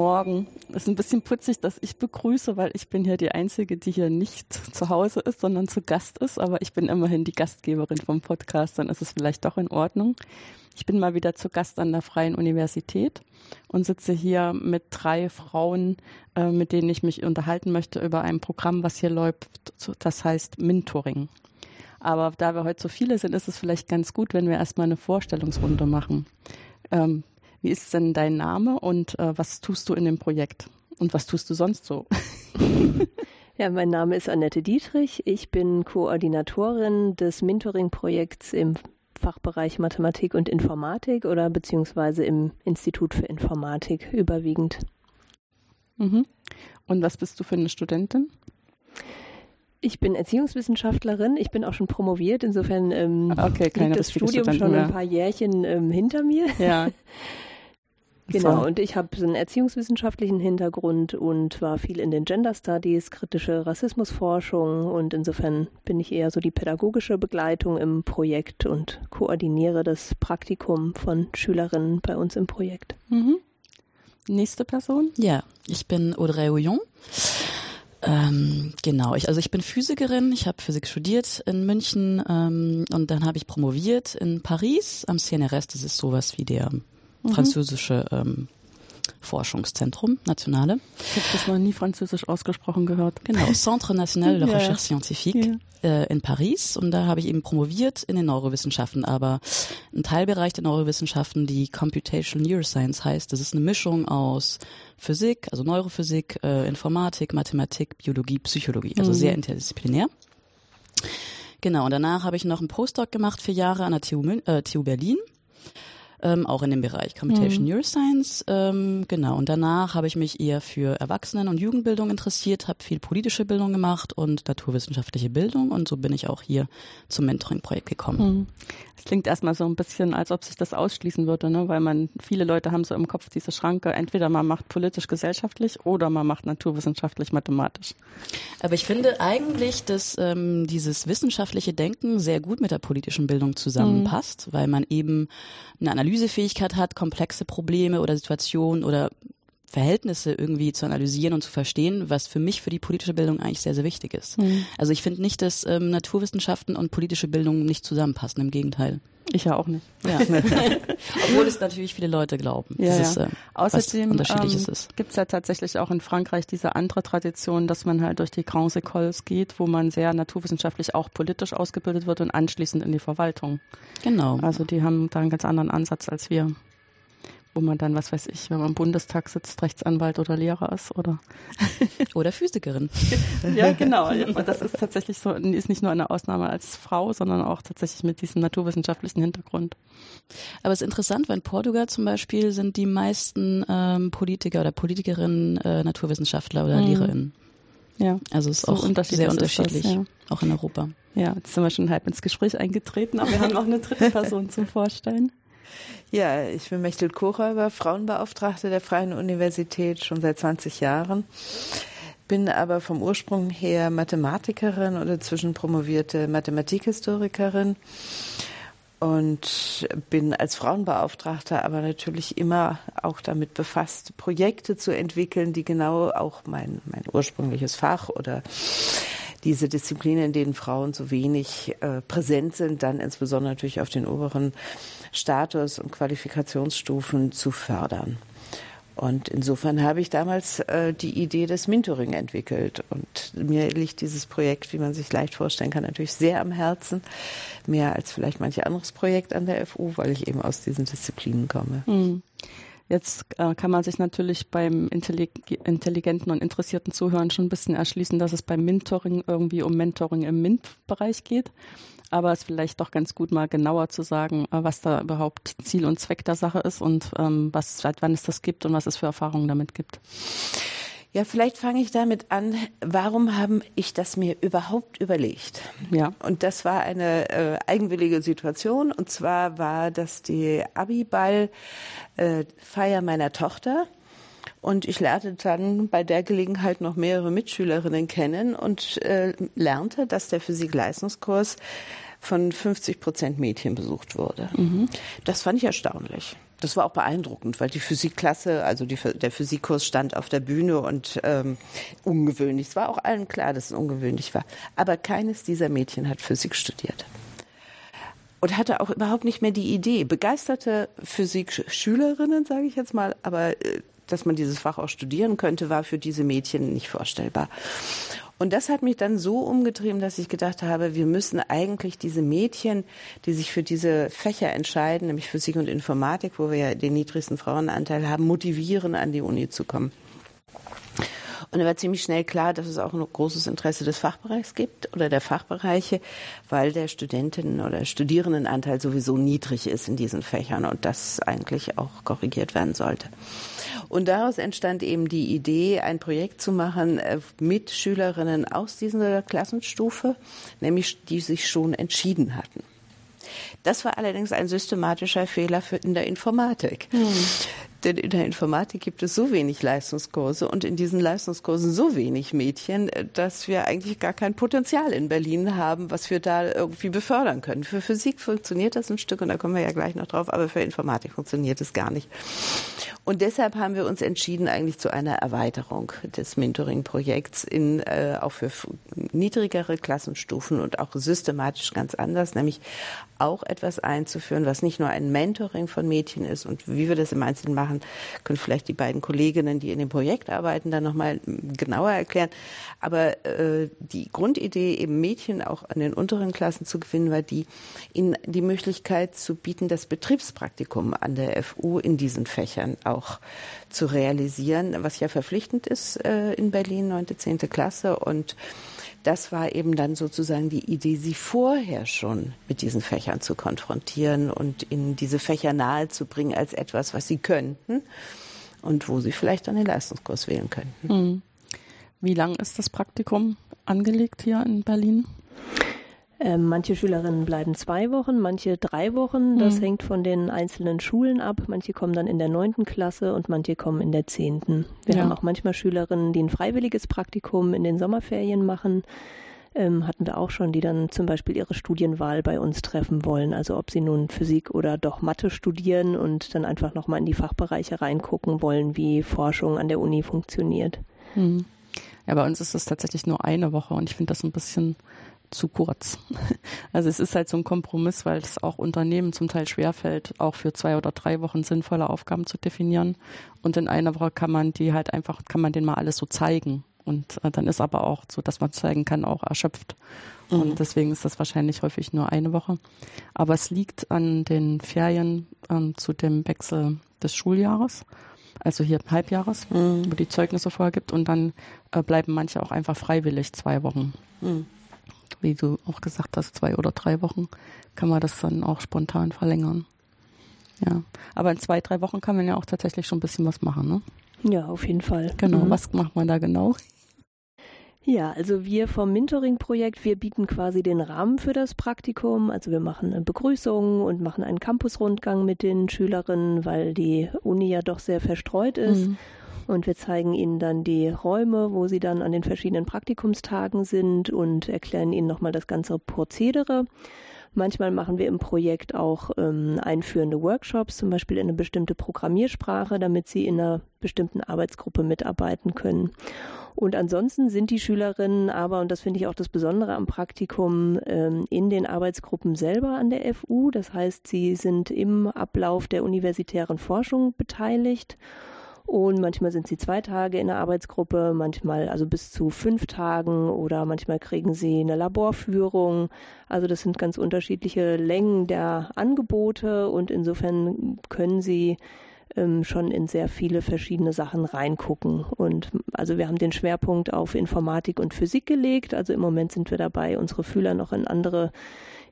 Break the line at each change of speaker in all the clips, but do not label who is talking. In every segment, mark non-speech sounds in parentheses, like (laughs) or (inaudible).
Morgen. Es ist ein bisschen putzig, dass ich begrüße, weil ich bin hier die Einzige, die hier nicht zu Hause ist, sondern zu Gast ist. Aber ich bin immerhin die Gastgeberin vom Podcast, dann ist es vielleicht doch in Ordnung. Ich bin mal wieder zu Gast an der Freien Universität und sitze hier mit drei Frauen, äh, mit denen ich mich unterhalten möchte über ein Programm, was hier läuft. Das heißt Mentoring. Aber da wir heute so viele sind, ist es vielleicht ganz gut, wenn wir erstmal eine Vorstellungsrunde machen. Ähm, wie ist denn dein Name und äh, was tust du in dem Projekt? Und was tust du sonst so? (laughs)
Ja, mein Name ist Annette Dietrich. Ich bin Koordinatorin des Mentoring-Projekts im Fachbereich Mathematik und Informatik oder beziehungsweise im Institut für Informatik überwiegend.
Mhm. Und was bist du für eine Studentin?
Ich bin Erziehungswissenschaftlerin. Ich bin auch schon promoviert. Insofern ähm,
okay,
liegt das Studium schon ein paar Jährchen ähm, hinter mir.
Ja. (laughs)
Genau, und ich habe so einen erziehungswissenschaftlichen Hintergrund und war viel in den Gender Studies, kritische Rassismusforschung und insofern bin ich eher so die pädagogische Begleitung im Projekt und koordiniere das Praktikum von Schülerinnen bei uns im Projekt.
Mhm. Nächste Person?
Ja, ich bin Audrey Houillon. Ähm, genau, ich, also ich bin Physikerin, ich habe Physik studiert in München ähm, und dann habe ich promoviert in Paris am CNRS, das ist sowas wie der mhm. französische ähm, Forschungszentrum, nationale.
Ich habe das noch nie französisch ausgesprochen gehört.
Genau, (laughs) Centre National de Recherche ja. Scientifique ja. Äh, in Paris und da habe ich eben promoviert in den Neurowissenschaften, aber ein Teilbereich der Neurowissenschaften, die Computational Neuroscience heißt, das ist eine Mischung aus Physik, also Neurophysik, äh, Informatik, Mathematik, Biologie, Psychologie, also mhm. sehr interdisziplinär. Genau, und danach habe ich noch einen Postdoc gemacht, vier Jahre an der TU, äh, TU Berlin ähm, auch in dem Bereich Computation mhm. Neuroscience. Ähm, genau. Und danach habe ich mich eher für Erwachsenen- und Jugendbildung interessiert, habe viel politische Bildung gemacht und naturwissenschaftliche Bildung und so bin ich auch hier zum Mentoring-Projekt gekommen.
Mhm. Es klingt erstmal so ein bisschen, als ob sich das ausschließen würde, ne? weil man, viele Leute haben so im Kopf diese Schranke, entweder man macht politisch-gesellschaftlich oder man macht naturwissenschaftlich-mathematisch.
Aber ich finde eigentlich, dass ähm, dieses wissenschaftliche Denken sehr gut mit der politischen Bildung zusammenpasst, mhm. weil man eben eine Analysefähigkeit hat, komplexe Probleme oder Situationen oder Verhältnisse irgendwie zu analysieren und zu verstehen, was für mich für die politische Bildung eigentlich sehr, sehr wichtig ist. Mhm. Also ich finde nicht, dass ähm, Naturwissenschaften und politische Bildung nicht zusammenpassen, im Gegenteil.
Ich ja auch nicht.
Ja. (laughs) (laughs) Obwohl es natürlich viele Leute glauben,
ja,
dass
ja.
es äh,
Außerdem
unterschiedliches
ähm,
ist.
Gibt es ja tatsächlich auch in Frankreich diese andere Tradition, dass man halt durch die Grands Écoles geht, wo man sehr naturwissenschaftlich auch politisch ausgebildet wird und anschließend in die Verwaltung.
Genau.
Also die haben da einen ganz anderen Ansatz als wir wo man dann, was weiß ich, wenn man im Bundestag sitzt, Rechtsanwalt oder Lehrer ist oder (laughs)
oder Physikerin. (laughs)
ja, genau. Und das ist tatsächlich so, ist nicht nur eine Ausnahme als Frau, sondern auch tatsächlich mit diesem naturwissenschaftlichen Hintergrund.
Aber es ist interessant, weil in Portugal zum Beispiel sind die meisten ähm, Politiker oder Politikerinnen äh, Naturwissenschaftler oder mhm. Lehrerinnen.
Ja.
Also es ist so auch unterschiedlich sehr unterschiedlich, das, ja. auch in Europa.
Ja, jetzt sind wir schon halb ins Gespräch eingetreten, aber wir haben noch eine dritte (laughs) Person zum Vorstellen.
Ja, ich bin Mechtel Kochräuber, Frauenbeauftragte der Freien Universität schon seit 20 Jahren. Bin aber vom Ursprung her Mathematikerin oder zwischenpromovierte Mathematikhistorikerin und bin als Frauenbeauftragter aber natürlich immer auch damit befasst, Projekte zu entwickeln, die genau auch mein, mein ursprüngliches Fach oder diese Disziplinen, in denen Frauen so wenig äh, präsent sind, dann insbesondere natürlich auf den oberen Status und Qualifikationsstufen zu fördern. Und insofern habe ich damals äh, die Idee des Mentoring entwickelt. Und mir liegt dieses Projekt, wie man sich leicht vorstellen kann, natürlich sehr am Herzen. Mehr als vielleicht manch anderes Projekt an der FU, weil ich eben aus diesen Disziplinen komme.
Mhm. Jetzt äh, kann man sich natürlich beim intelligenten und interessierten Zuhören schon ein bisschen erschließen, dass es beim Mentoring irgendwie um Mentoring im MINT-Bereich geht. Aber es ist vielleicht doch ganz gut, mal genauer zu sagen, äh, was da überhaupt Ziel und Zweck der Sache ist und ähm, was, seit wann es das gibt und was es für Erfahrungen damit gibt.
Ja, vielleicht fange ich damit an, warum habe ich das mir überhaupt überlegt? Ja. Und das war eine äh, eigenwillige Situation. Und zwar war das die Abiball-Feier äh, meiner Tochter. Und ich lernte dann bei der Gelegenheit noch mehrere Mitschülerinnen kennen und äh, lernte, dass der Physik-Leistungskurs von 50 Prozent Mädchen besucht wurde. Mhm. Das fand ich erstaunlich. Das war auch beeindruckend, weil die Physikklasse, also die, der Physikkurs stand auf der Bühne und ähm, ungewöhnlich. Es war auch allen klar, dass es ungewöhnlich war. Aber keines dieser Mädchen hat Physik studiert und hatte auch überhaupt nicht mehr die Idee. Begeisterte Physikschülerinnen, sage ich jetzt mal, aber äh, dass man dieses Fach auch studieren könnte, war für diese Mädchen nicht vorstellbar. Und das hat mich dann so umgetrieben, dass ich gedacht habe, wir müssen eigentlich diese Mädchen, die sich für diese Fächer entscheiden, nämlich Physik und Informatik, wo wir ja den niedrigsten Frauenanteil haben, motivieren, an die Uni zu kommen. Und da war ziemlich schnell klar, dass es auch ein großes Interesse des Fachbereichs gibt oder der Fachbereiche, weil der Studentinnen- oder Studierendenanteil sowieso niedrig ist in diesen Fächern und das eigentlich auch korrigiert werden sollte. Und daraus entstand eben die Idee, ein Projekt zu machen äh, mit Schülerinnen aus dieser Klassenstufe, nämlich die sich schon entschieden hatten. Das war allerdings ein systematischer Fehler in der Informatik. Hm. Denn in der Informatik gibt es so wenig Leistungskurse und in diesen Leistungskursen so wenig Mädchen, dass wir eigentlich gar kein Potenzial in Berlin haben, was wir da irgendwie befördern können. Für Physik funktioniert das ein Stück und da kommen wir ja gleich noch drauf, aber für Informatik funktioniert es gar nicht. Und deshalb haben wir uns entschieden eigentlich zu einer Erweiterung des Mentoring-Projekts in äh, auch für niedrigere Klassenstufen und auch systematisch ganz anders, nämlich auch etwas einzuführen, was nicht nur ein Mentoring von Mädchen ist und wie wir das im Einzelnen machen, können vielleicht die beiden Kolleginnen, die in dem Projekt arbeiten, dann nochmal genauer erklären. Aber äh, die Grundidee, eben Mädchen auch an den unteren Klassen zu gewinnen, war die, ihnen die Möglichkeit zu bieten, das Betriebspraktikum an der FU in diesen Fächern auch zu realisieren, was ja verpflichtend ist äh, in Berlin, neunte, zehnte Klasse und das war eben dann sozusagen die Idee, sie vorher schon mit diesen Fächern zu konfrontieren und in diese Fächer nahezubringen als etwas, was sie könnten und wo sie vielleicht dann den Leistungskurs wählen könnten. Hm.
Wie lang ist das Praktikum angelegt hier in Berlin?
Ähm, manche Schülerinnen bleiben zwei Wochen, manche drei Wochen. Das mhm. hängt von den einzelnen Schulen ab. Manche kommen dann in der neunten Klasse und manche kommen in der zehnten. Wir ja. haben auch manchmal Schülerinnen, die ein freiwilliges Praktikum in den Sommerferien machen. Ähm, hatten wir auch schon, die dann zum Beispiel ihre Studienwahl bei uns treffen wollen. Also ob sie nun Physik oder doch Mathe studieren und dann einfach nochmal in die Fachbereiche reingucken wollen, wie Forschung an der Uni funktioniert.
Mhm. Ja, bei uns ist es tatsächlich nur eine Woche und ich finde das ein bisschen zu kurz. (laughs) Also es ist halt so ein Kompromiss, weil es auch Unternehmen zum Teil schwerfällt, auch für zwei oder drei Wochen sinnvolle Aufgaben zu definieren. Und in einer Woche kann man die halt einfach, kann man denen mal alles so zeigen. Und äh, dann ist aber auch so, dass man zeigen kann, auch erschöpft. Mhm. Und deswegen ist das wahrscheinlich häufig nur eine Woche. Aber es liegt an den Ferien ähm, zu dem Wechsel des Schuljahres also hier Halbjahres, mhm. wo die Zeugnisse vorher gibt und dann äh, bleiben manche auch einfach freiwillig zwei Wochen. Mhm wie du auch gesagt hast, zwei oder drei Wochen, kann man das dann auch spontan verlängern. Ja, aber in zwei, drei Wochen kann man ja auch tatsächlich schon ein bisschen was machen, ne?
Ja, auf jeden Fall.
Genau, mhm. was macht man da genau?
Ja, also wir vom Mentoring-Projekt, wir bieten quasi den Rahmen für das Praktikum. Also wir machen eine Begrüßung und machen einen Campusrundgang mit den Schülerinnen, weil die Uni ja doch sehr verstreut ist. Mhm. Und wir zeigen Ihnen dann die Räume, wo Sie dann an den verschiedenen Praktikumstagen sind und erklären Ihnen nochmal das ganze Prozedere. Manchmal machen wir im Projekt auch ähm, einführende Workshops, zum Beispiel in eine bestimmte Programmiersprache, damit sie in einer bestimmten Arbeitsgruppe mitarbeiten können. Und ansonsten sind die Schülerinnen aber, und das finde ich auch das Besondere am Praktikum, ähm, in den Arbeitsgruppen selber an der FU. Das heißt, sie sind im Ablauf der universitären Forschung beteiligt und manchmal sind sie zwei Tage in der Arbeitsgruppe, manchmal also bis zu fünf Tagen oder manchmal kriegen sie eine Laborführung. Also das sind ganz unterschiedliche Längen der Angebote und insofern können sie ähm, schon in sehr viele verschiedene Sachen reingucken. Und also wir haben den Schwerpunkt auf Informatik und Physik gelegt. Also im Moment sind wir dabei, unsere Fühler noch in andere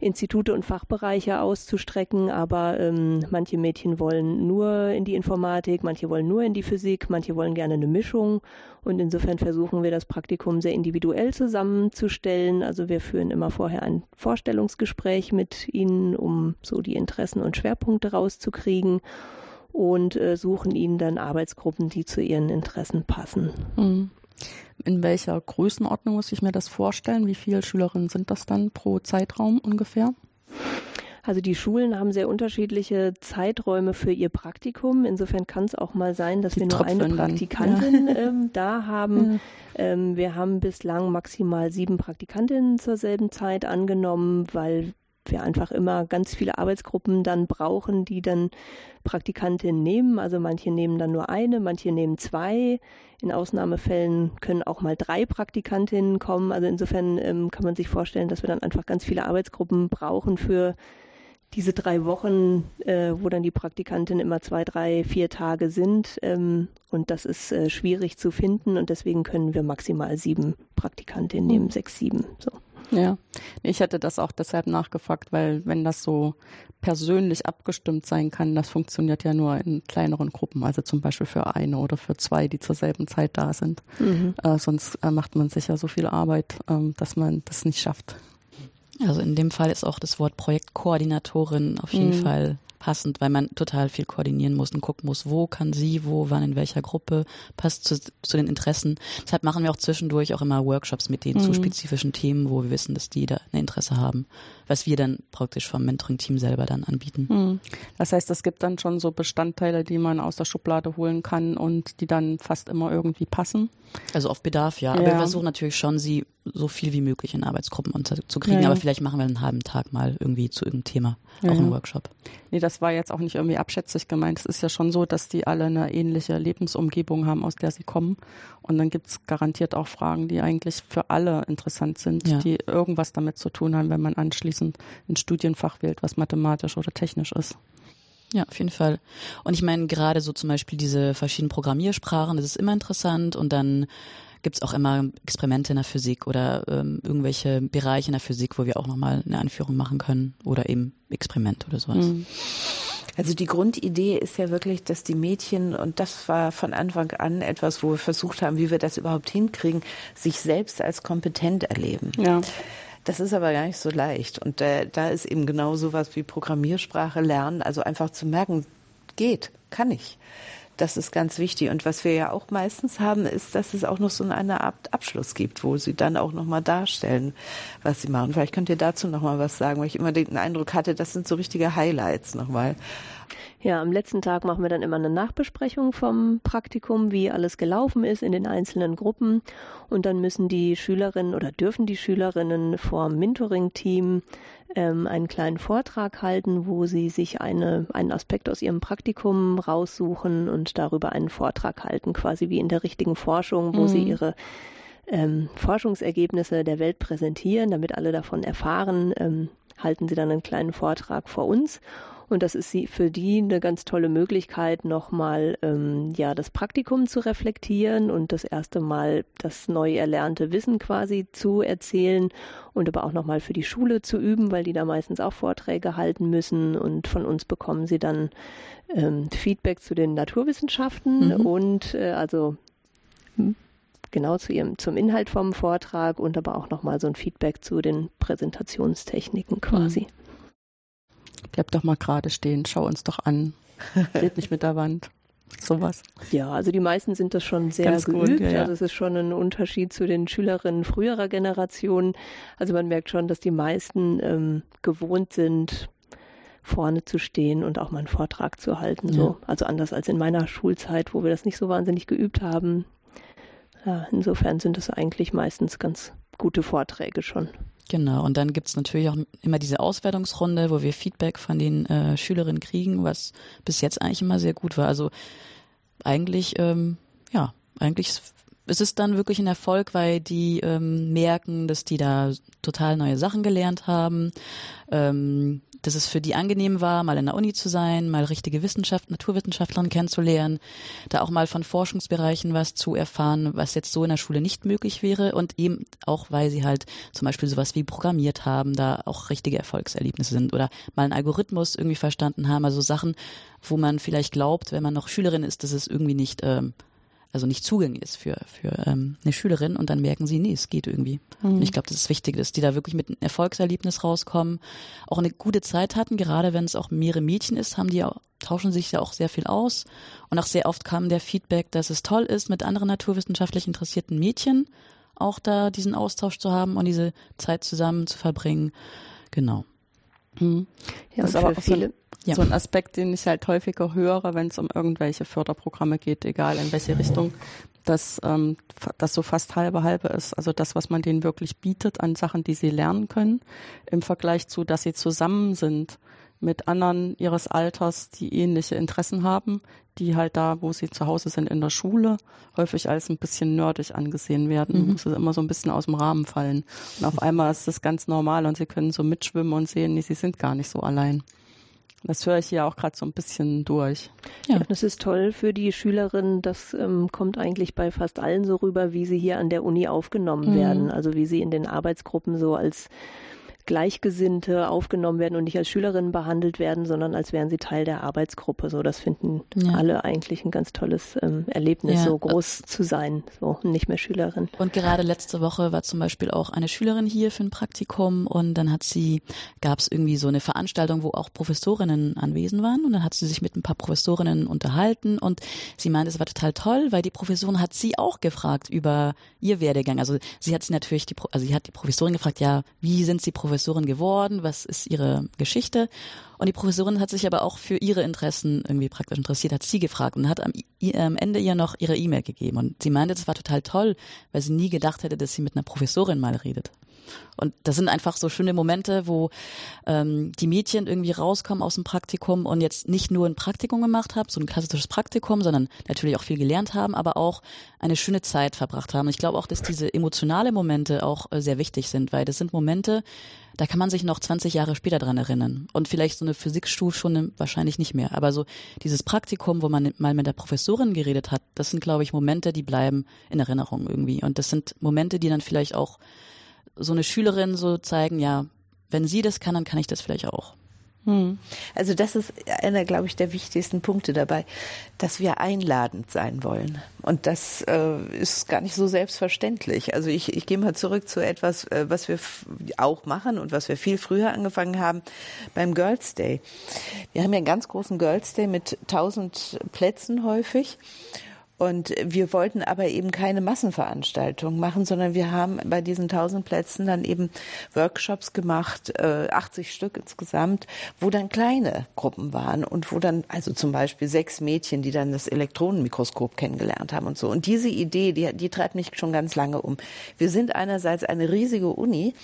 Institute und Fachbereiche auszustrecken, aber ähm, manche Mädchen wollen nur in die Informatik, manche wollen nur in die Physik, manche wollen gerne eine Mischung und insofern versuchen wir das Praktikum sehr individuell zusammenzustellen. Also wir führen immer vorher ein Vorstellungsgespräch mit ihnen, um so die Interessen und Schwerpunkte rauszukriegen und äh, suchen ihnen dann Arbeitsgruppen, die zu ihren Interessen passen.
Mhm. In welcher Größenordnung muss ich mir das vorstellen? Wie viele Schülerinnen sind das dann pro Zeitraum ungefähr?
Also die Schulen haben sehr unterschiedliche Zeiträume für ihr Praktikum. Insofern kann es auch mal sein, dass die wir nur eine Praktikantin ja. ähm, da haben. Ja. Ähm, wir haben bislang maximal sieben Praktikantinnen zur selben Zeit angenommen, weil wir einfach immer ganz viele Arbeitsgruppen dann brauchen, die dann Praktikantinnen nehmen. Also manche nehmen dann nur eine, manche nehmen zwei. In Ausnahmefällen können auch mal drei Praktikantinnen kommen. Also insofern ähm, kann man sich vorstellen, dass wir dann einfach ganz viele Arbeitsgruppen brauchen für diese drei Wochen, äh, wo dann die Praktikantinnen immer zwei, drei, vier Tage sind. Ähm, und das ist äh, schwierig zu finden und deswegen können wir maximal sieben Praktikantinnen nehmen, hm. sechs, sieben. So.
Ja, ich hätte das auch deshalb nachgefragt, weil wenn das so persönlich abgestimmt sein kann, das funktioniert ja nur in kleineren Gruppen, also zum Beispiel für eine oder für zwei, die zur selben Zeit da sind. Mhm. Äh, sonst äh, macht man sich ja so viel Arbeit, äh, dass man das nicht schafft.
Also in dem Fall ist auch das Wort Projektkoordinatorin auf jeden mhm. Fall passend, weil man total viel koordinieren muss und gucken muss, wo kann sie, wo, wann, in welcher Gruppe, passt zu, zu den Interessen. Deshalb machen wir auch zwischendurch auch immer Workshops mit denen mhm. zu spezifischen Themen, wo wir wissen, dass die da ein Interesse haben, was wir dann praktisch vom Mentoring-Team selber dann anbieten.
Mhm. Das heißt, es gibt dann schon so Bestandteile, die man aus der Schublade holen kann und die dann fast immer irgendwie passen.
Also auf Bedarf, ja. ja. Aber wir versuchen natürlich schon, sie so viel wie möglich in Arbeitsgruppen unterzukriegen. Ja, ja. Aber vielleicht machen wir einen halben Tag mal irgendwie zu irgendeinem Thema, auch einen Workshop.
Nee, das war jetzt auch nicht irgendwie abschätzig gemeint. Es ist ja schon so, dass die alle eine ähnliche Lebensumgebung haben, aus der sie kommen. Und dann gibt es garantiert auch Fragen, die eigentlich für alle interessant sind, die irgendwas damit zu tun haben, wenn man anschließend ein Studienfach wählt, was mathematisch oder technisch ist.
Ja, auf jeden Fall. Und ich meine, gerade so zum Beispiel diese verschiedenen Programmiersprachen, das ist immer interessant und dann gibt's auch immer Experimente in der Physik oder ähm, irgendwelche Bereiche in der Physik, wo wir auch nochmal eine Anführung machen können oder eben Experiment oder sowas. Mhm.
Also die Grundidee ist ja wirklich, dass die Mädchen, und das war von Anfang an etwas, wo wir versucht haben, wie wir das überhaupt hinkriegen, sich selbst als kompetent erleben. Ja. Das ist aber gar nicht so leicht. Und äh, da ist eben genau sowas wie Programmiersprache lernen, also einfach zu merken, geht, kann ich. Das ist ganz wichtig. Und was wir ja auch meistens haben, ist, dass es auch noch so eine Art Abschluss gibt, wo sie dann auch nochmal darstellen, was sie machen. Vielleicht könnt ihr dazu nochmal was sagen, weil ich immer den Eindruck hatte, das sind so richtige Highlights nochmal.
Ja, am letzten Tag machen wir dann immer eine Nachbesprechung vom Praktikum, wie alles gelaufen ist in den einzelnen Gruppen. Und dann müssen die Schülerinnen oder dürfen die Schülerinnen vor Mentoring-Team ähm, einen kleinen Vortrag halten, wo sie sich eine, einen Aspekt aus ihrem Praktikum raussuchen und darüber einen Vortrag halten, quasi wie in der richtigen Forschung, wo mhm. sie ihre ähm, Forschungsergebnisse der Welt präsentieren, damit alle davon erfahren, ähm, halten sie dann einen kleinen Vortrag vor uns. Und das ist für die eine ganz tolle Möglichkeit, nochmal ähm, ja, das Praktikum zu reflektieren und das erste Mal das neu erlernte Wissen quasi zu erzählen und aber auch nochmal für die Schule zu üben, weil die da meistens auch Vorträge halten müssen. Und von uns bekommen sie dann ähm, Feedback zu den Naturwissenschaften mhm. und äh, also hm, genau zu ihrem, zum Inhalt vom Vortrag und aber auch nochmal so ein Feedback zu den Präsentationstechniken quasi.
Bleib doch mal gerade stehen, schau uns doch an. Red nicht mit der Wand. Sowas.
Ja, also die meisten sind das schon sehr Ganz geübt. Gut, ja, ja. Also es ist schon ein Unterschied zu den Schülerinnen früherer Generationen. Also man merkt schon, dass die meisten ähm, gewohnt sind, vorne zu stehen und auch mal einen Vortrag zu halten. Ja. Also anders als in meiner Schulzeit, wo wir das nicht so wahnsinnig geübt haben. Ja, insofern sind es eigentlich meistens ganz gute Vorträge schon.
Genau, und dann gibt's natürlich auch immer diese Auswertungsrunde, wo wir Feedback von den äh, Schülerinnen kriegen, was bis jetzt eigentlich immer sehr gut war. Also eigentlich, ähm, ja, eigentlich es ist dann wirklich ein Erfolg, weil die ähm, merken, dass die da total neue Sachen gelernt haben, ähm, dass es für die angenehm war, mal in der Uni zu sein, mal richtige Wissenschaft, Naturwissenschaftlerinnen kennenzulernen, da auch mal von Forschungsbereichen was zu erfahren, was jetzt so in der Schule nicht möglich wäre und eben auch, weil sie halt zum Beispiel sowas wie programmiert haben, da auch richtige Erfolgserlebnisse sind oder mal einen Algorithmus irgendwie verstanden haben, also Sachen, wo man vielleicht glaubt, wenn man noch Schülerin ist, dass es irgendwie nicht ähm, also nicht zugänglich ist für, für ähm, eine Schülerin und dann merken sie, nee, es geht irgendwie. Mhm. Und ich glaube, das ist wichtig, dass die da wirklich mit einem Erfolgserlebnis rauskommen, auch eine gute Zeit hatten, gerade wenn es auch mehrere Mädchen ist, haben die auch, tauschen sich ja auch sehr viel aus und auch sehr oft kam der Feedback, dass es toll ist, mit anderen naturwissenschaftlich interessierten Mädchen auch da diesen Austausch zu haben und diese Zeit zusammen zu verbringen. Genau.
Mhm. Ja, das ist aber auch viele, ja. so ein Aspekt, den ich halt häufiger höre, wenn es um irgendwelche Förderprogramme geht, egal in welche Richtung, dass ähm, das so fast halbe halbe ist. Also das, was man denen wirklich bietet an Sachen, die sie lernen können, im Vergleich zu, dass sie zusammen sind mit anderen ihres Alters, die ähnliche Interessen haben, die halt da, wo sie zu Hause sind, in der Schule, häufig als ein bisschen nerdig angesehen werden. Mhm. Muss es immer so ein bisschen aus dem Rahmen fallen. Und auf einmal ist das ganz normal und sie können so mitschwimmen und sehen, nee, sie sind gar nicht so allein. Das höre ich hier auch gerade so ein bisschen durch.
Ja. ja. das ist toll für die Schülerinnen. Das ähm, kommt eigentlich bei fast allen so rüber, wie sie hier an der Uni aufgenommen mhm. werden. Also wie sie in den Arbeitsgruppen so als Gleichgesinnte aufgenommen werden und nicht als Schülerinnen behandelt werden, sondern als wären sie Teil der Arbeitsgruppe. So, das finden ja. alle eigentlich ein ganz tolles ähm, Erlebnis, ja. so groß zu sein, so nicht mehr Schülerin.
Und gerade letzte Woche war zum Beispiel auch eine Schülerin hier für ein Praktikum und dann hat sie, gab es irgendwie so eine Veranstaltung, wo auch Professorinnen anwesend waren und dann hat sie sich mit ein paar Professorinnen unterhalten und sie meinte, es war total toll, weil die Professorin hat sie auch gefragt über ihr Werdegang. Also sie hat sie natürlich die, also sie hat die Professorin gefragt, ja, wie sind sie Professorin Professorin geworden, was ist ihre Geschichte. Und die Professorin hat sich aber auch für ihre Interessen irgendwie praktisch interessiert, hat sie gefragt und hat am, am Ende ihr noch ihre E-Mail gegeben. Und sie meinte, das war total toll, weil sie nie gedacht hätte, dass sie mit einer Professorin mal redet. Und das sind einfach so schöne Momente, wo ähm, die Mädchen irgendwie rauskommen aus dem Praktikum und jetzt nicht nur ein Praktikum gemacht haben, so ein klassisches Praktikum, sondern natürlich auch viel gelernt haben, aber auch eine schöne Zeit verbracht haben. Ich glaube auch, dass diese emotionale Momente auch äh, sehr wichtig sind, weil das sind Momente, da kann man sich noch 20 Jahre später dran erinnern. Und vielleicht so eine Physikstufe schon wahrscheinlich nicht mehr. Aber so dieses Praktikum, wo man mal mit der Professorin geredet hat, das sind, glaube ich, Momente, die bleiben in Erinnerung irgendwie. Und das sind Momente, die dann vielleicht auch so eine Schülerin so zeigen, ja, wenn sie das kann, dann kann ich das vielleicht auch.
Hm. Also das ist einer, glaube ich, der wichtigsten Punkte dabei, dass wir einladend sein wollen. Und das äh, ist gar nicht so selbstverständlich. Also ich, ich gehe mal zurück zu etwas, äh, was wir auch machen und was wir viel früher angefangen haben beim Girls Day. Wir haben ja einen ganz großen Girls Day mit tausend Plätzen häufig. Und wir wollten aber eben keine Massenveranstaltung machen, sondern wir haben bei diesen tausend Plätzen dann eben Workshops gemacht, äh, 80 Stück insgesamt, wo dann kleine Gruppen waren und wo dann also zum Beispiel sechs Mädchen, die dann das Elektronenmikroskop kennengelernt haben und so. Und diese Idee, die, die treibt mich schon ganz lange um. Wir sind einerseits eine riesige Uni,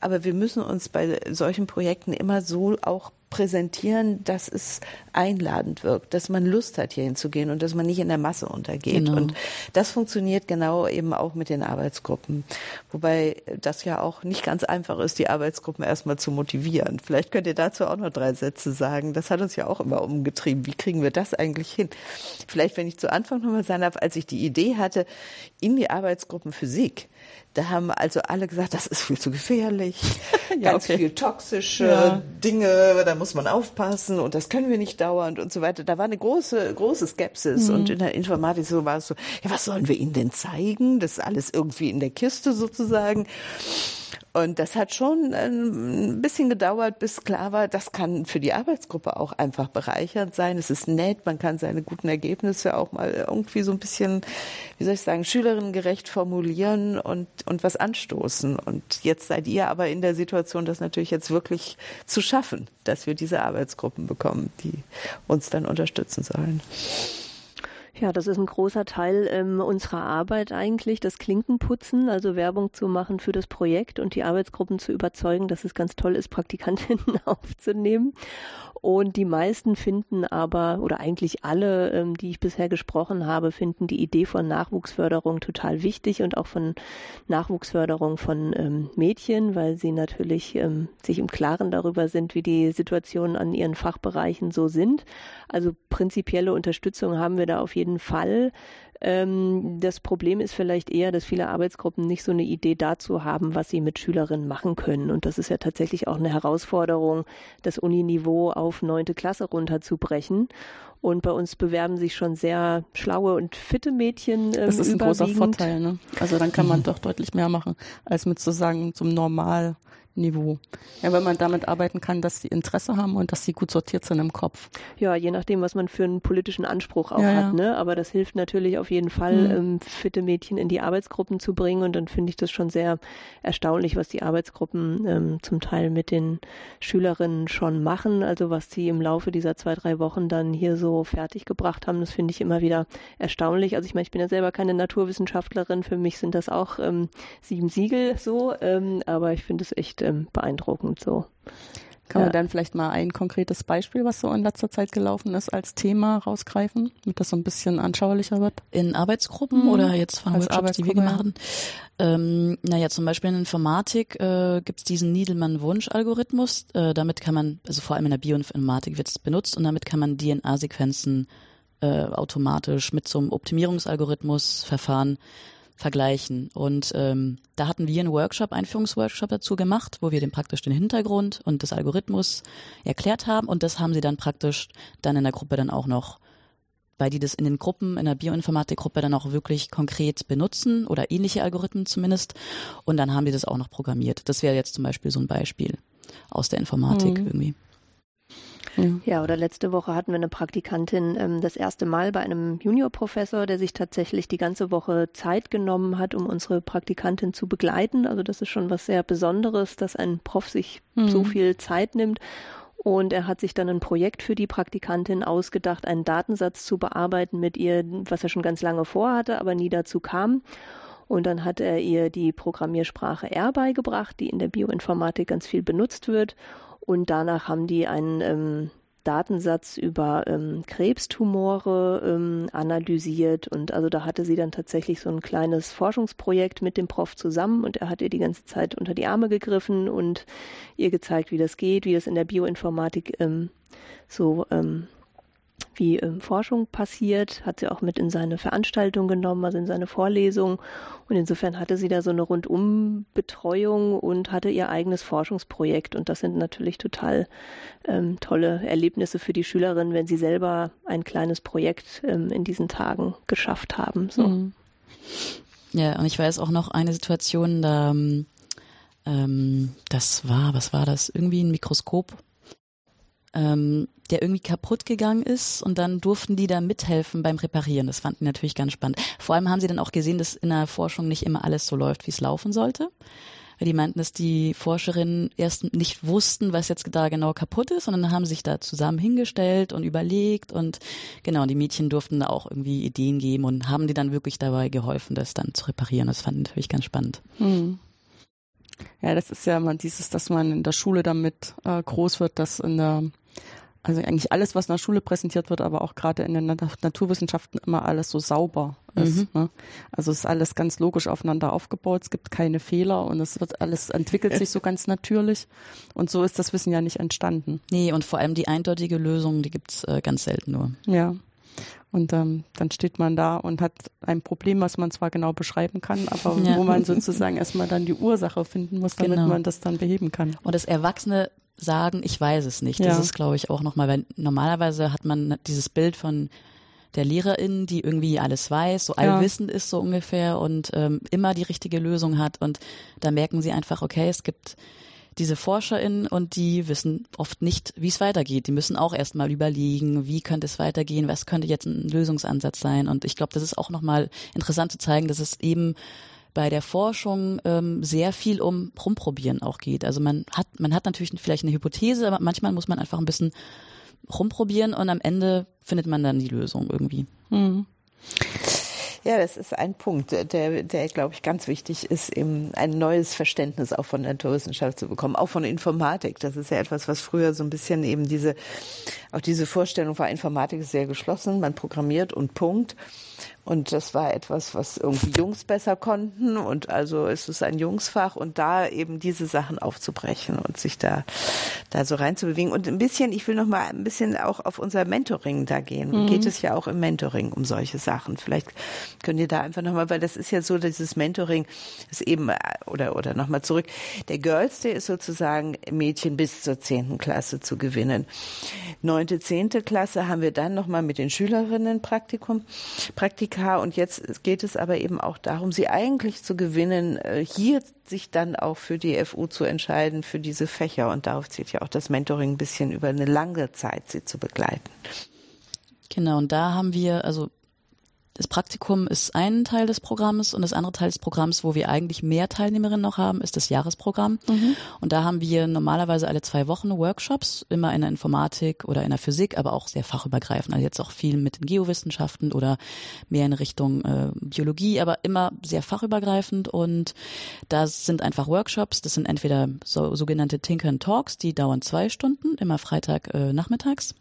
aber wir müssen uns bei solchen Projekten immer so auch präsentieren, dass es einladend wirkt, dass man Lust hat, hier hinzugehen und dass man nicht in der Masse untergeht. Genau. Und das funktioniert genau eben auch mit den Arbeitsgruppen. Wobei das ja auch nicht ganz einfach ist, die Arbeitsgruppen erstmal zu motivieren. Vielleicht könnt ihr dazu auch noch drei Sätze sagen. Das hat uns ja auch immer umgetrieben. Wie kriegen wir das eigentlich hin? Vielleicht, wenn ich zu Anfang nochmal sagen darf, als ich die Idee hatte, in die Arbeitsgruppen Physik da haben also alle gesagt, das ist viel zu gefährlich, (laughs) ja, ganz okay. viel toxische ja. Dinge, da muss man aufpassen und das können wir nicht dauernd und so weiter. Da war eine große, große Skepsis mhm. und in der Informatik so war es so, ja, was sollen wir ihnen denn zeigen? Das ist alles irgendwie in der Kiste sozusagen. Und das hat schon ein bisschen gedauert, bis klar war, das kann für die Arbeitsgruppe auch einfach bereichernd sein. Es ist nett, man kann seine guten Ergebnisse auch mal irgendwie so ein bisschen, wie soll ich sagen, schülerinnengerecht formulieren und, und was anstoßen. Und jetzt seid ihr aber in der Situation, das natürlich jetzt wirklich zu schaffen, dass wir diese Arbeitsgruppen bekommen, die uns dann unterstützen sollen.
Ja, das ist ein großer Teil ähm, unserer Arbeit eigentlich, das Klinkenputzen, also Werbung zu machen für das Projekt und die Arbeitsgruppen zu überzeugen, dass es ganz toll ist, Praktikantinnen (laughs) aufzunehmen. Und die meisten finden aber, oder eigentlich alle, ähm, die ich bisher gesprochen habe, finden die Idee von Nachwuchsförderung total wichtig und auch von Nachwuchsförderung von ähm, Mädchen, weil sie natürlich ähm, sich im Klaren darüber sind, wie die Situationen an ihren Fachbereichen so sind. Also prinzipielle Unterstützung haben wir da auf jeden Fall. Ähm, das Problem ist vielleicht eher, dass viele Arbeitsgruppen nicht so eine Idee dazu haben, was sie mit Schülerinnen machen können. Und das ist ja tatsächlich auch eine Herausforderung, das Uniniveau auf neunte Klasse runterzubrechen. Und bei uns bewerben sich schon sehr schlaue und fitte Mädchen. Ähm,
das ist ein großer Vorteil. Ne? Also dann kann man (clears throat) doch deutlich mehr machen, als mit sozusagen zum Normal. Niveau. Ja, wenn man damit arbeiten kann, dass sie Interesse haben und dass sie gut sortiert sind im Kopf.
Ja, je nachdem, was man für einen politischen Anspruch auch ja, hat. Ne? Aber das hilft natürlich auf jeden Fall, mhm. ähm, fitte Mädchen in die Arbeitsgruppen zu bringen. Und dann finde ich das schon sehr erstaunlich, was die Arbeitsgruppen ähm, zum Teil mit den Schülerinnen schon machen. Also was sie im Laufe dieser zwei, drei Wochen dann hier so fertiggebracht haben, das finde ich immer wieder erstaunlich. Also ich meine, ich bin ja selber keine Naturwissenschaftlerin. Für mich sind das auch ähm, sieben Siegel so. Ähm, aber ich finde es echt ähm, beeindruckend so.
Kann ja. man dann vielleicht mal ein konkretes Beispiel, was so in letzter Zeit gelaufen ist, als Thema rausgreifen, damit das so ein bisschen anschaulicher wird?
In Arbeitsgruppen mhm. oder jetzt von als Workshops, die wir gemacht haben? Ähm, naja, zum Beispiel in Informatik äh, gibt es diesen Niedelmann-Wunsch-Algorithmus. Äh, damit kann man, also vor allem in der Bioinformatik wird es benutzt und damit kann man DNA-Sequenzen äh, automatisch mit so einem Optimierungsalgorithmus verfahren vergleichen. Und ähm, da hatten wir einen Workshop, Einführungsworkshop dazu gemacht, wo wir dem praktisch den Hintergrund und das Algorithmus erklärt haben. Und das haben sie dann praktisch dann in der Gruppe dann auch noch, weil die das in den Gruppen, in der Bioinformatikgruppe dann auch wirklich konkret benutzen oder ähnliche Algorithmen zumindest. Und dann haben die das auch noch programmiert. Das wäre jetzt zum Beispiel so ein Beispiel aus der Informatik mhm. irgendwie.
Ja. oder letzte Woche hatten wir eine Praktikantin ähm, das erste Mal bei einem Juniorprofessor, der sich tatsächlich die ganze Woche Zeit genommen hat, um unsere Praktikantin zu begleiten. Also das ist schon was sehr Besonderes, dass ein Prof sich mhm. so viel Zeit nimmt. Und er hat sich dann ein Projekt für die Praktikantin ausgedacht, einen Datensatz zu bearbeiten mit ihr, was er schon ganz lange vorhatte, aber nie dazu kam. Und dann hat er ihr die Programmiersprache R beigebracht, die in der Bioinformatik ganz viel benutzt wird. Und danach haben die einen ähm, Datensatz über ähm, Krebstumore ähm, analysiert. Und also da hatte sie dann tatsächlich so ein kleines Forschungsprojekt mit dem Prof zusammen und er hat ihr die ganze Zeit unter die Arme gegriffen und ihr gezeigt, wie das geht, wie das in der Bioinformatik ähm, so ähm, wie ähm, Forschung passiert, hat sie auch mit in seine Veranstaltung genommen, also in seine Vorlesung. Und insofern hatte sie da so eine Rundumbetreuung und hatte ihr eigenes Forschungsprojekt. Und das sind natürlich total ähm, tolle Erlebnisse für die Schülerinnen, wenn sie selber ein kleines Projekt ähm, in diesen Tagen geschafft haben. So. Mhm.
Ja, und ich weiß auch noch eine Situation, da ähm, das war, was war das? Irgendwie ein Mikroskop ähm, der irgendwie kaputt gegangen ist und dann durften die da mithelfen beim Reparieren. Das fanden die natürlich ganz spannend. Vor allem haben sie dann auch gesehen, dass in der Forschung nicht immer alles so läuft, wie es laufen sollte. Weil die meinten, dass die Forscherinnen erst nicht wussten, was jetzt da genau kaputt ist, sondern haben sich da zusammen hingestellt und überlegt und genau, die Mädchen durften da auch irgendwie Ideen geben und haben die dann wirklich dabei geholfen, das dann zu reparieren. Das fand ich natürlich ganz spannend. Hm.
Ja, das ist ja immer dieses, dass man in der Schule damit äh, groß wird, dass in der also eigentlich alles, was in der Schule präsentiert wird, aber auch gerade in den Naturwissenschaften immer alles so sauber ist. Mhm. Ne? Also es ist alles ganz logisch aufeinander aufgebaut, es gibt keine Fehler und es wird alles, entwickelt sich so (laughs) ganz natürlich. Und so ist das Wissen ja nicht entstanden.
Nee, und vor allem die eindeutige Lösung, die gibt's äh, ganz selten nur.
Ja. Und ähm, dann steht man da und hat ein Problem, was man zwar genau beschreiben kann, aber (laughs) ja. wo man sozusagen erstmal dann die Ursache finden muss, damit genau. man das dann beheben kann.
Und das Erwachsene sagen, ich weiß es nicht. Ja. Das ist, glaube ich, auch nochmal, weil normalerweise hat man dieses Bild von der Lehrerin, die irgendwie alles weiß, so allwissend ja. ist so ungefähr und ähm, immer die richtige Lösung hat. Und da merken sie einfach, okay, es gibt diese ForscherInnen und die wissen oft nicht, wie es weitergeht. Die müssen auch erstmal überlegen, wie könnte es weitergehen, was könnte jetzt ein Lösungsansatz sein. Und ich glaube, das ist auch nochmal interessant zu zeigen, dass es eben bei der Forschung ähm, sehr viel um Rumprobieren auch geht. Also man hat, man hat natürlich vielleicht eine Hypothese, aber manchmal muss man einfach ein bisschen rumprobieren und am Ende findet man dann die Lösung irgendwie. Mhm.
Ja, das ist ein Punkt, der, der glaube ich, ganz wichtig ist, eben ein neues Verständnis auch von Naturwissenschaft zu bekommen, auch von Informatik. Das ist ja etwas, was früher so ein bisschen eben diese, auch diese Vorstellung war, Informatik ist sehr geschlossen, man programmiert und Punkt. Und das war etwas, was irgendwie Jungs besser konnten. Und also ist es ein Jungsfach und da eben diese Sachen aufzubrechen und sich da, da so reinzubewegen. Und ein bisschen, ich will noch mal ein bisschen auch auf unser Mentoring da gehen. Mhm. Geht es ja auch im Mentoring um solche Sachen. Vielleicht könnt ihr da einfach noch mal, weil das ist ja so, dieses Mentoring ist eben, oder, oder noch mal zurück. Der Girls Day ist sozusagen Mädchen bis zur zehnten Klasse zu gewinnen. Neunte, zehnte Klasse haben wir dann noch mal mit den Schülerinnen Praktikum, Praktikum Praktika und jetzt geht es aber eben auch darum, sie eigentlich zu gewinnen, äh, hier sich dann auch für die FU zu entscheiden, für diese Fächer. Und darauf zählt ja auch das Mentoring ein bisschen über eine lange Zeit, sie zu begleiten.
Genau, und da haben wir, also das Praktikum ist ein Teil des Programms und das andere Teil des Programms, wo wir eigentlich mehr Teilnehmerinnen noch haben, ist das Jahresprogramm. Mhm. Und da haben wir normalerweise alle zwei Wochen Workshops, immer in der Informatik oder in der Physik, aber auch sehr fachübergreifend. Also jetzt auch viel mit den Geowissenschaften oder mehr in Richtung äh, Biologie, aber immer sehr fachübergreifend. Und da sind einfach Workshops, das sind entweder so, sogenannte Tinker Talks, die dauern zwei Stunden, immer Freitag äh, nachmittags.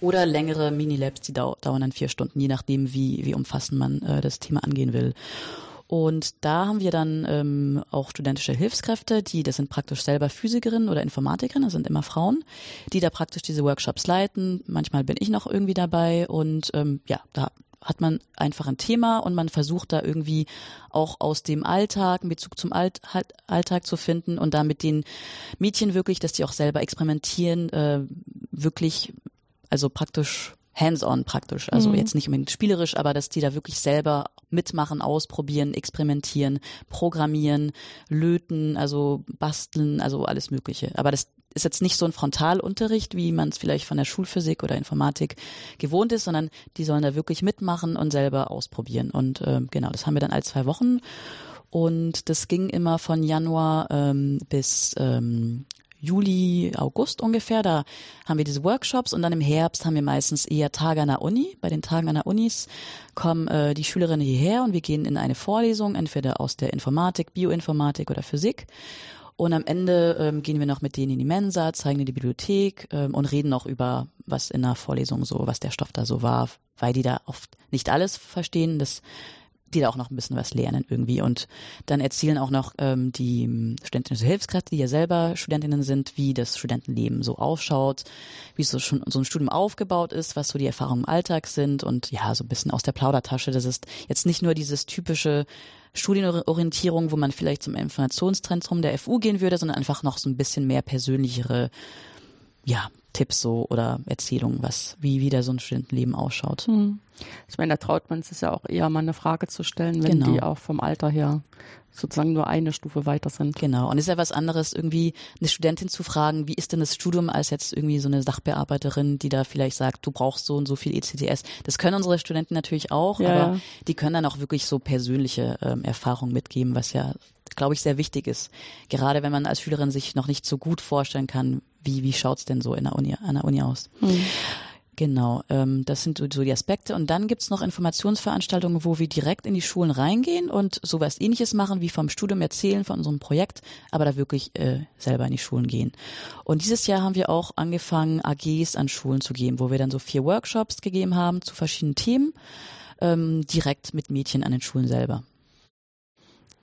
Oder längere Mini-Labs, die dau dauern dann vier Stunden, je nachdem, wie, wie umfassend man äh, das Thema angehen will. Und da haben wir dann ähm, auch studentische Hilfskräfte, die, das sind praktisch selber Physikerinnen oder Informatikerinnen, das sind immer Frauen, die da praktisch diese Workshops leiten. Manchmal bin ich noch irgendwie dabei und ähm, ja, da hat man einfach ein Thema und man versucht da irgendwie auch aus dem Alltag, einen Bezug zum Alt, Alltag zu finden und da mit den Mädchen wirklich, dass die auch selber experimentieren, äh, wirklich also praktisch hands-on praktisch. Also mhm. jetzt nicht unbedingt spielerisch, aber dass die da wirklich selber mitmachen, ausprobieren, experimentieren, programmieren, löten, also basteln, also alles Mögliche. Aber das ist jetzt nicht so ein Frontalunterricht, wie man es vielleicht von der Schulphysik oder Informatik gewohnt ist, sondern die sollen da wirklich mitmachen und selber ausprobieren. Und äh, genau, das haben wir dann all zwei Wochen. Und das ging immer von Januar ähm, bis ähm, Juli, August ungefähr. Da haben wir diese Workshops und dann im Herbst haben wir meistens eher Tage an der Uni. Bei den Tagen an der Unis kommen äh, die Schülerinnen hierher und wir gehen in eine Vorlesung, entweder aus der Informatik, Bioinformatik oder Physik. Und am Ende ähm, gehen wir noch mit denen in die Mensa, zeigen in die Bibliothek ähm, und reden auch über, was in der Vorlesung so, was der Stoff da so war, weil die da oft nicht alles verstehen. Das die da auch noch ein bisschen was lernen irgendwie. Und dann erzählen auch noch ähm, die studentischen Hilfskräfte, die ja selber Studentinnen sind, wie das Studentenleben so ausschaut, wie so schon so ein Studium aufgebaut ist, was so die Erfahrungen im Alltag sind und ja, so ein bisschen aus der Plaudertasche. Das ist jetzt nicht nur dieses typische Studienorientierung, wo man vielleicht zum Informationszentrum der FU gehen würde, sondern einfach noch so ein bisschen mehr persönlichere ja, Tipps so oder Erzählungen, was, wie wieder so ein Studentenleben ausschaut. Hm.
Ich meine, da traut man sich ja auch eher mal eine Frage zu stellen, wenn genau. die auch vom Alter her sozusagen nur eine Stufe weiter sind.
Genau. Und es ist ja was anderes, irgendwie eine Studentin zu fragen, wie ist denn das Studium, als jetzt irgendwie so eine Sachbearbeiterin, die da vielleicht sagt, du brauchst so und so viel ECTS. Das können unsere Studenten natürlich auch, ja, aber ja. die können dann auch wirklich so persönliche ähm, Erfahrungen mitgeben, was ja, glaube ich, sehr wichtig ist. Gerade wenn man als Schülerin sich noch nicht so gut vorstellen kann, wie, wie schaut's denn so in der Uni, an der Uni aus? Mhm. Genau, ähm, das sind so, so die Aspekte. Und dann gibt's noch Informationsveranstaltungen, wo wir direkt in die Schulen reingehen und sowas ähnliches machen, wie vom Studium erzählen von unserem Projekt, aber da wirklich äh, selber in die Schulen gehen. Und dieses Jahr haben wir auch angefangen, AGs an Schulen zu geben, wo wir dann so vier Workshops gegeben haben zu verschiedenen Themen, ähm, direkt mit Mädchen an den Schulen selber.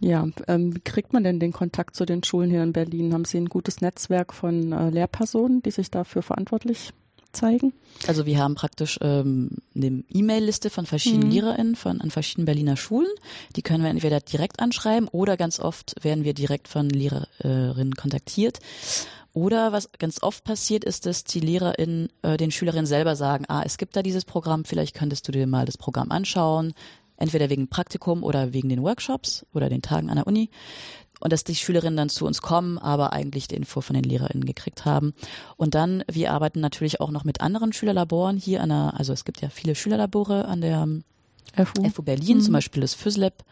Ja, ähm, wie kriegt man denn den Kontakt zu den Schulen hier in Berlin? Haben Sie ein gutes Netzwerk von äh, Lehrpersonen, die sich dafür verantwortlich zeigen?
Also wir haben praktisch ähm, eine E-Mail-Liste von verschiedenen mhm. LehrerInnen von an verschiedenen Berliner Schulen. Die können wir entweder direkt anschreiben oder ganz oft werden wir direkt von Lehrerinnen kontaktiert. Oder was ganz oft passiert ist, dass die LehrerInnen äh, den Schülerinnen selber sagen, ah, es gibt da dieses Programm, vielleicht könntest du dir mal das Programm anschauen entweder wegen Praktikum oder wegen den Workshops oder den Tagen an der Uni. Und dass die Schülerinnen dann zu uns kommen, aber eigentlich die Info von den LehrerInnen gekriegt haben. Und dann, wir arbeiten natürlich auch noch mit anderen Schülerlaboren hier an der, also es gibt ja viele Schülerlabore an der FU, FU Berlin, mhm. zum Beispiel das FÜSLab.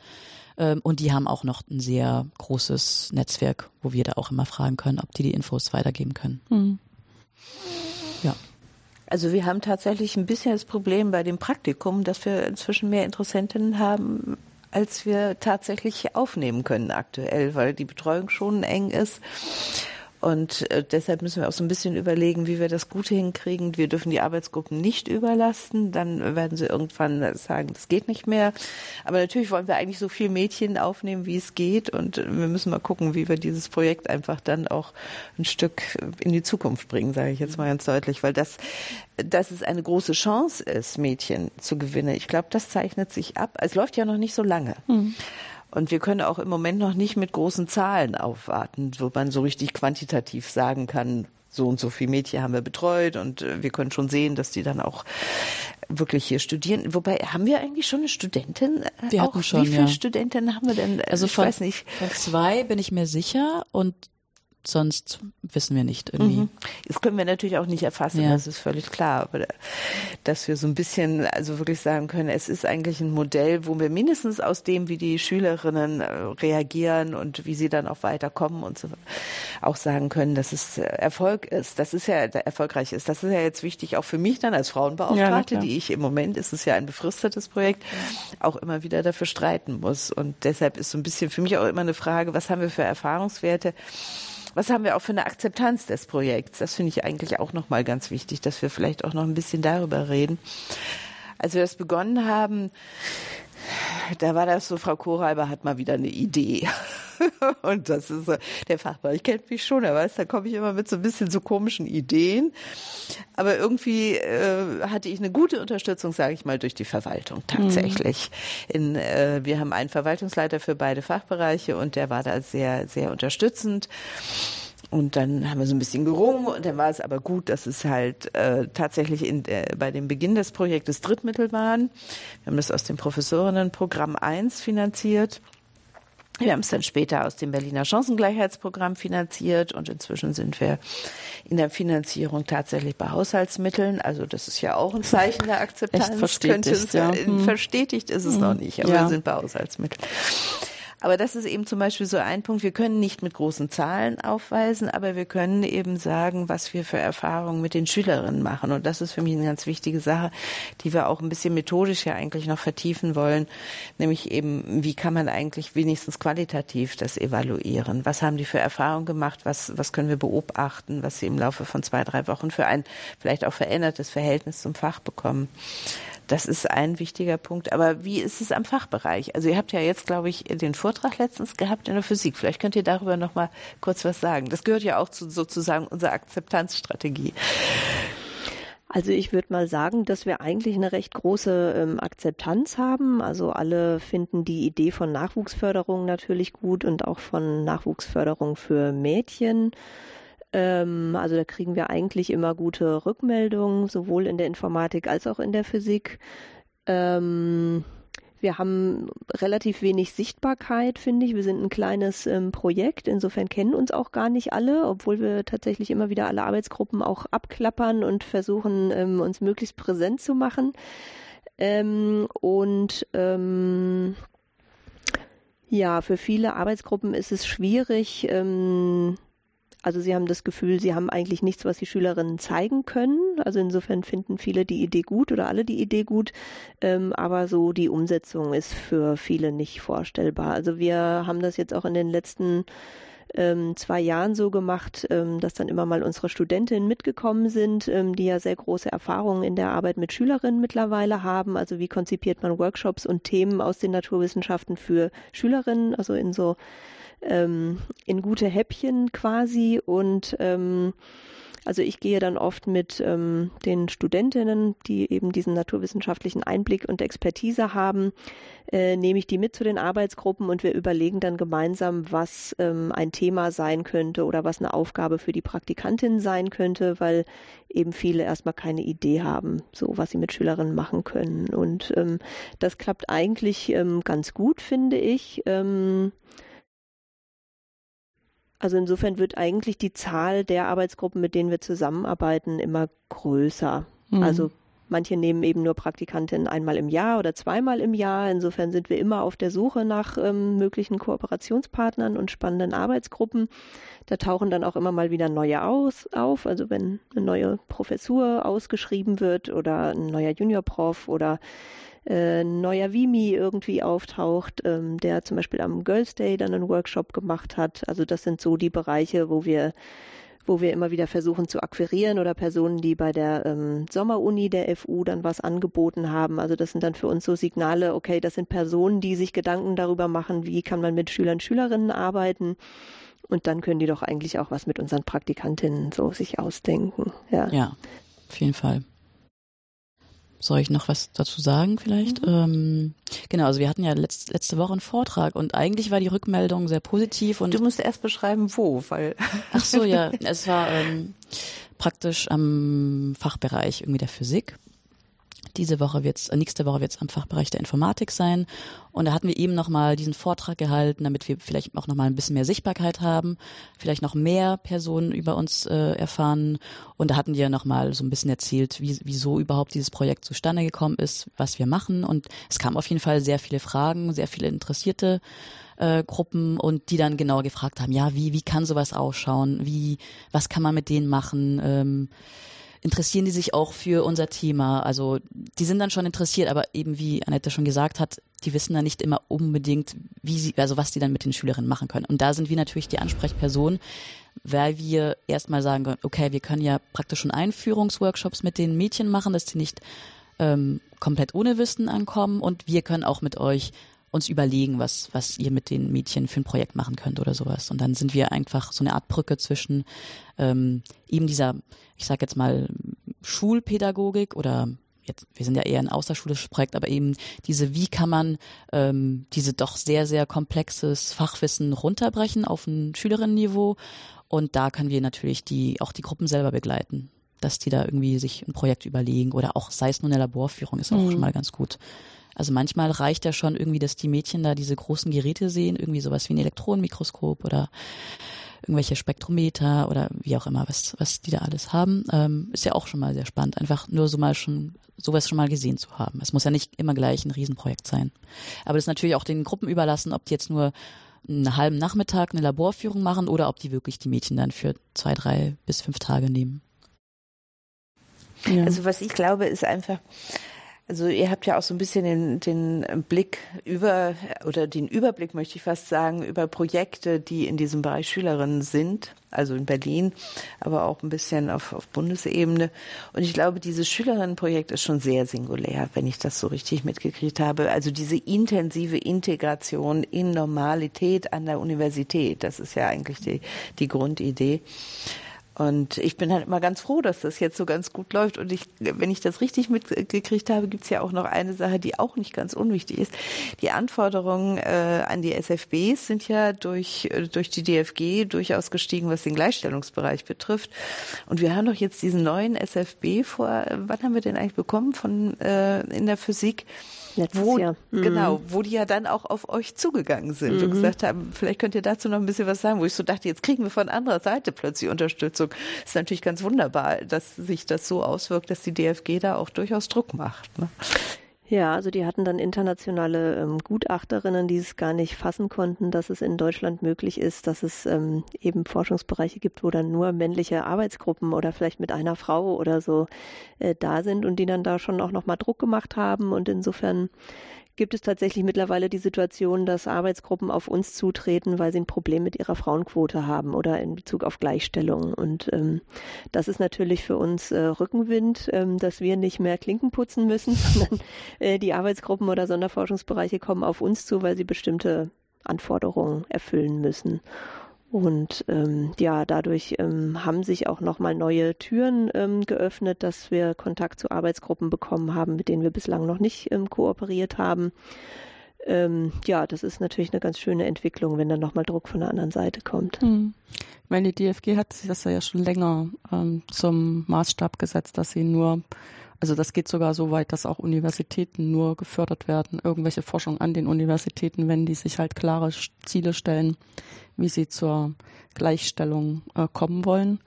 Ähm, und die haben auch noch ein sehr großes Netzwerk, wo wir da auch immer fragen können, ob die die Infos weitergeben können. Mhm.
Also wir haben tatsächlich ein bisschen das Problem bei dem Praktikum, dass wir inzwischen mehr Interessentinnen haben, als wir tatsächlich aufnehmen können aktuell, weil die Betreuung schon eng ist. Und äh, deshalb müssen wir auch so ein bisschen überlegen, wie wir das gut hinkriegen. Wir dürfen die Arbeitsgruppen nicht überlasten. Dann werden sie irgendwann sagen, das geht nicht mehr. Aber natürlich wollen wir eigentlich so viel Mädchen aufnehmen, wie es geht. Und wir müssen mal gucken, wie wir dieses Projekt einfach dann auch ein Stück in die Zukunft bringen, sage ich jetzt mal ganz deutlich. Weil das, dass es eine große Chance ist, Mädchen zu gewinnen. Ich glaube, das zeichnet sich ab. Es läuft ja noch nicht so lange. Mhm. Und wir können auch im Moment noch nicht mit großen Zahlen aufwarten, wo man so richtig quantitativ sagen kann, so und so viele Mädchen haben wir betreut und äh, wir können schon sehen, dass die dann auch wirklich hier studieren. Wobei, haben wir eigentlich schon eine Studentin?
Äh, wir hatten schon,
Wie viele ja. Studentinnen haben wir denn?
Also ich von, weiß nicht. Von zwei bin ich mir sicher und sonst wissen wir nicht irgendwie. Mhm.
Das können wir natürlich auch nicht erfassen, ja. das ist völlig klar. Aber dass wir so ein bisschen, also wirklich sagen können, es ist eigentlich ein Modell, wo wir mindestens aus dem, wie die Schülerinnen äh, reagieren und wie sie dann auch weiterkommen und so auch sagen können, dass es äh, Erfolg ist. Das ist ja erfolgreich ist. Das ist ja jetzt wichtig auch für mich dann als Frauenbeauftragte, ja, die ich im Moment, ist es ja ein befristetes Projekt, auch immer wieder dafür streiten muss. Und deshalb ist so ein bisschen für mich auch immer eine Frage, was haben wir für Erfahrungswerte? Was haben wir auch für eine Akzeptanz des Projekts? Das finde ich eigentlich auch nochmal ganz wichtig, dass wir vielleicht auch noch ein bisschen darüber reden. Als wir das begonnen haben, da war das so, Frau Kohlreiber hat mal wieder eine Idee. (laughs) Und das ist, der Fachbereich kennt mich schon, er weiß, da komme ich immer mit so ein bisschen so komischen Ideen. Aber irgendwie äh, hatte ich eine gute Unterstützung, sage ich mal, durch die Verwaltung tatsächlich. Mhm. In, äh, wir haben einen Verwaltungsleiter für beide Fachbereiche und der war da sehr, sehr unterstützend. Und dann haben wir so ein bisschen gerungen und dann war es aber gut, dass es halt äh, tatsächlich in, äh, bei dem Beginn des Projektes Drittmittel waren. Wir haben das aus dem Professorinnenprogramm 1 finanziert. Wir haben es dann später aus dem Berliner Chancengleichheitsprogramm finanziert und inzwischen sind wir in der Finanzierung tatsächlich bei Haushaltsmitteln. Also das ist ja auch ein Zeichen der Akzeptanz. Echt
verstetigt,
ja. Hm. Verstetigt ist es hm. noch nicht, aber ja. wir sind bei Haushaltsmitteln. Aber das ist eben zum Beispiel so ein Punkt. Wir können nicht mit großen Zahlen aufweisen, aber wir können eben sagen, was wir für Erfahrungen mit den Schülerinnen machen. Und das ist für mich eine ganz wichtige Sache, die wir auch ein bisschen methodisch ja eigentlich noch vertiefen wollen. Nämlich eben, wie kann man eigentlich wenigstens qualitativ das evaluieren? Was haben die für Erfahrungen gemacht? Was, was können wir beobachten, was sie im Laufe von zwei, drei Wochen für ein vielleicht auch verändertes Verhältnis zum Fach bekommen? Das ist ein wichtiger Punkt. Aber wie ist es am Fachbereich? Also ihr habt ja jetzt, glaube ich, den Vortrag letztens gehabt in der Physik. Vielleicht könnt ihr darüber noch mal kurz was sagen. Das gehört ja auch zu sozusagen unserer Akzeptanzstrategie.
Also ich würde mal sagen, dass wir eigentlich eine recht große ähm, Akzeptanz haben. Also alle finden die Idee von Nachwuchsförderung natürlich gut und auch von Nachwuchsförderung für Mädchen. Ähm, also da kriegen wir eigentlich immer gute Rückmeldungen, sowohl in der Informatik als auch in der Physik. Ähm, wir haben relativ wenig Sichtbarkeit, finde ich. Wir sind ein kleines ähm, Projekt. Insofern kennen uns auch gar nicht alle, obwohl wir tatsächlich immer wieder alle Arbeitsgruppen auch abklappern und versuchen, ähm, uns möglichst präsent zu machen. Ähm, und ähm, ja, für viele Arbeitsgruppen ist es schwierig, ähm, also sie haben das Gefühl, sie haben eigentlich nichts, was die Schülerinnen zeigen können. Also insofern finden viele die Idee gut oder alle die Idee gut. Ähm, aber so die Umsetzung ist für viele nicht vorstellbar. Also wir haben das jetzt auch in den letzten ähm, zwei Jahren so gemacht, ähm, dass dann immer mal unsere Studentinnen mitgekommen sind, ähm, die ja sehr große Erfahrungen in der Arbeit mit Schülerinnen mittlerweile haben. Also wie konzipiert man Workshops und Themen aus den Naturwissenschaften für Schülerinnen, also in so ähm, in gute Häppchen quasi und ähm, also ich gehe dann oft mit ähm, den Studentinnen, die eben diesen naturwissenschaftlichen Einblick und Expertise haben, äh, nehme ich die mit zu den Arbeitsgruppen und wir überlegen dann gemeinsam, was ähm, ein Thema sein könnte oder was eine Aufgabe für die Praktikantin sein könnte, weil eben viele erstmal keine Idee haben, so was sie mit Schülerinnen machen können. Und ähm, das klappt eigentlich ähm, ganz gut, finde ich. Also insofern wird eigentlich die Zahl der Arbeitsgruppen, mit denen wir zusammenarbeiten, immer größer. Mhm. Also Manche nehmen eben nur Praktikantinnen einmal im Jahr oder zweimal im Jahr. Insofern sind wir immer auf der Suche nach ähm, möglichen Kooperationspartnern und spannenden Arbeitsgruppen. Da tauchen dann auch immer mal wieder neue aus, auf. Also wenn eine neue Professur ausgeschrieben wird oder ein neuer Juniorprof oder äh, neuer Vimi irgendwie auftaucht, ähm, der zum Beispiel am Girls Day dann einen Workshop gemacht hat. Also das sind so die Bereiche, wo wir wo wir immer wieder versuchen zu akquirieren oder Personen, die bei der ähm, Sommeruni der FU dann was angeboten haben. Also das sind dann für uns so Signale, okay, das sind Personen, die sich Gedanken darüber machen, wie kann man mit Schülern, Schülerinnen arbeiten. Und dann können die doch eigentlich auch was mit unseren Praktikantinnen so sich ausdenken. Ja,
ja auf jeden Fall. Soll ich noch was dazu sagen vielleicht? Mhm. Ähm, genau, also wir hatten ja letzt, letzte Woche einen Vortrag und eigentlich war die Rückmeldung sehr positiv. Und
du musst erst beschreiben, wo, weil. (laughs)
Ach so, ja, (laughs) es war ähm, praktisch am Fachbereich irgendwie der Physik. Diese Woche wird's, äh, nächste Woche wird es am Fachbereich der Informatik sein. Und da hatten wir eben nochmal diesen Vortrag gehalten, damit wir vielleicht auch nochmal ein bisschen mehr Sichtbarkeit haben, vielleicht noch mehr Personen über uns äh, erfahren. Und da hatten wir nochmal so ein bisschen erzählt, wie, wieso überhaupt dieses Projekt zustande gekommen ist, was wir machen. Und es kamen auf jeden Fall sehr viele Fragen, sehr viele interessierte äh, Gruppen und die dann genau gefragt haben, ja, wie, wie kann sowas ausschauen? Wie, was kann man mit denen machen? Ähm, interessieren die sich auch für unser Thema. Also die sind dann schon interessiert, aber eben wie Annette schon gesagt hat, die wissen dann nicht immer unbedingt, wie sie, also was die dann mit den Schülerinnen machen können. Und da sind wir natürlich die Ansprechperson, weil wir erstmal sagen können, okay, wir können ja praktisch schon Einführungsworkshops mit den Mädchen machen, dass die nicht ähm, komplett ohne Wissen ankommen und wir können auch mit euch uns überlegen, was, was ihr mit den Mädchen für ein Projekt machen könnt oder sowas. Und dann sind wir einfach so eine Art Brücke zwischen ähm, eben dieser, ich sag jetzt mal, Schulpädagogik oder jetzt, wir sind ja eher ein außerschulisches Projekt, aber eben diese, wie kann man ähm, diese doch sehr, sehr komplexes Fachwissen runterbrechen auf ein Schülerinnenniveau. Und da können wir natürlich die, auch die Gruppen selber begleiten, dass die da irgendwie sich ein Projekt überlegen oder auch sei es nur eine Laborführung, ist auch mhm. schon mal ganz gut. Also manchmal reicht ja schon irgendwie, dass die Mädchen da diese großen Geräte sehen, irgendwie sowas wie ein Elektronenmikroskop oder irgendwelche Spektrometer oder wie auch immer, was, was die da alles haben, ähm, ist ja auch schon mal sehr spannend, einfach nur so mal schon sowas schon mal gesehen zu haben. Es muss ja nicht immer gleich ein Riesenprojekt sein. Aber das ist natürlich auch den Gruppen überlassen, ob die jetzt nur einen halben Nachmittag eine Laborführung machen oder ob die wirklich die Mädchen dann für zwei, drei bis fünf Tage nehmen.
Ja. Also was ich glaube, ist einfach, also ihr habt ja auch so ein bisschen den, den Blick über oder den Überblick möchte ich fast sagen über Projekte, die in diesem Bereich Schülerinnen sind, also in Berlin, aber auch ein bisschen auf, auf Bundesebene. Und ich glaube, dieses Schülerinnenprojekt ist schon sehr singulär, wenn ich das so richtig mitgekriegt habe. Also diese intensive Integration in Normalität an der Universität, das ist ja eigentlich die, die Grundidee. Und ich bin halt immer ganz froh, dass das jetzt so ganz gut läuft. Und ich, wenn ich das richtig mitgekriegt habe, gibt es ja auch noch eine Sache, die auch nicht ganz unwichtig ist. Die Anforderungen äh, an die SFBs sind ja durch, äh, durch die DFG durchaus gestiegen, was den Gleichstellungsbereich betrifft. Und wir haben doch jetzt diesen neuen SFB vor, äh, wann haben wir den eigentlich bekommen von äh, in der Physik?
Letztes
wo,
Jahr.
Mhm. Genau, wo die ja dann auch auf euch zugegangen sind mhm. und gesagt haben, vielleicht könnt ihr dazu noch ein bisschen was sagen, wo ich so dachte, jetzt kriegen wir von anderer Seite plötzlich Unterstützung. ist natürlich ganz wunderbar, dass sich das so auswirkt, dass die DFG da auch durchaus Druck macht. Ne?
Ja, also die hatten dann internationale ähm, Gutachterinnen, die es gar nicht fassen konnten, dass es in Deutschland möglich ist, dass es ähm, eben Forschungsbereiche gibt, wo dann nur männliche Arbeitsgruppen oder vielleicht mit einer Frau oder so äh, da sind und die dann da schon auch nochmal Druck gemacht haben. Und insofern gibt es tatsächlich mittlerweile die Situation, dass Arbeitsgruppen auf uns zutreten, weil sie ein Problem mit ihrer Frauenquote haben oder in Bezug auf Gleichstellung. Und ähm, das ist natürlich für uns äh, Rückenwind, ähm, dass wir nicht mehr Klinken putzen müssen, (laughs) sondern äh, die Arbeitsgruppen oder Sonderforschungsbereiche kommen auf uns zu, weil sie bestimmte Anforderungen erfüllen müssen. Und ähm, ja, dadurch ähm, haben sich auch nochmal neue Türen ähm, geöffnet, dass wir Kontakt zu Arbeitsgruppen bekommen haben, mit denen wir bislang noch nicht ähm, kooperiert haben. Ähm, ja, das ist natürlich eine ganz schöne Entwicklung, wenn dann nochmal Druck von der anderen Seite kommt. Hm.
Ich meine, die DFG hat sich das ja schon länger ähm, zum Maßstab gesetzt, dass sie nur also das geht sogar so weit, dass auch Universitäten nur gefördert werden, irgendwelche Forschung an den Universitäten, wenn die sich halt klare Ziele stellen, wie sie zur Gleichstellung äh, kommen wollen.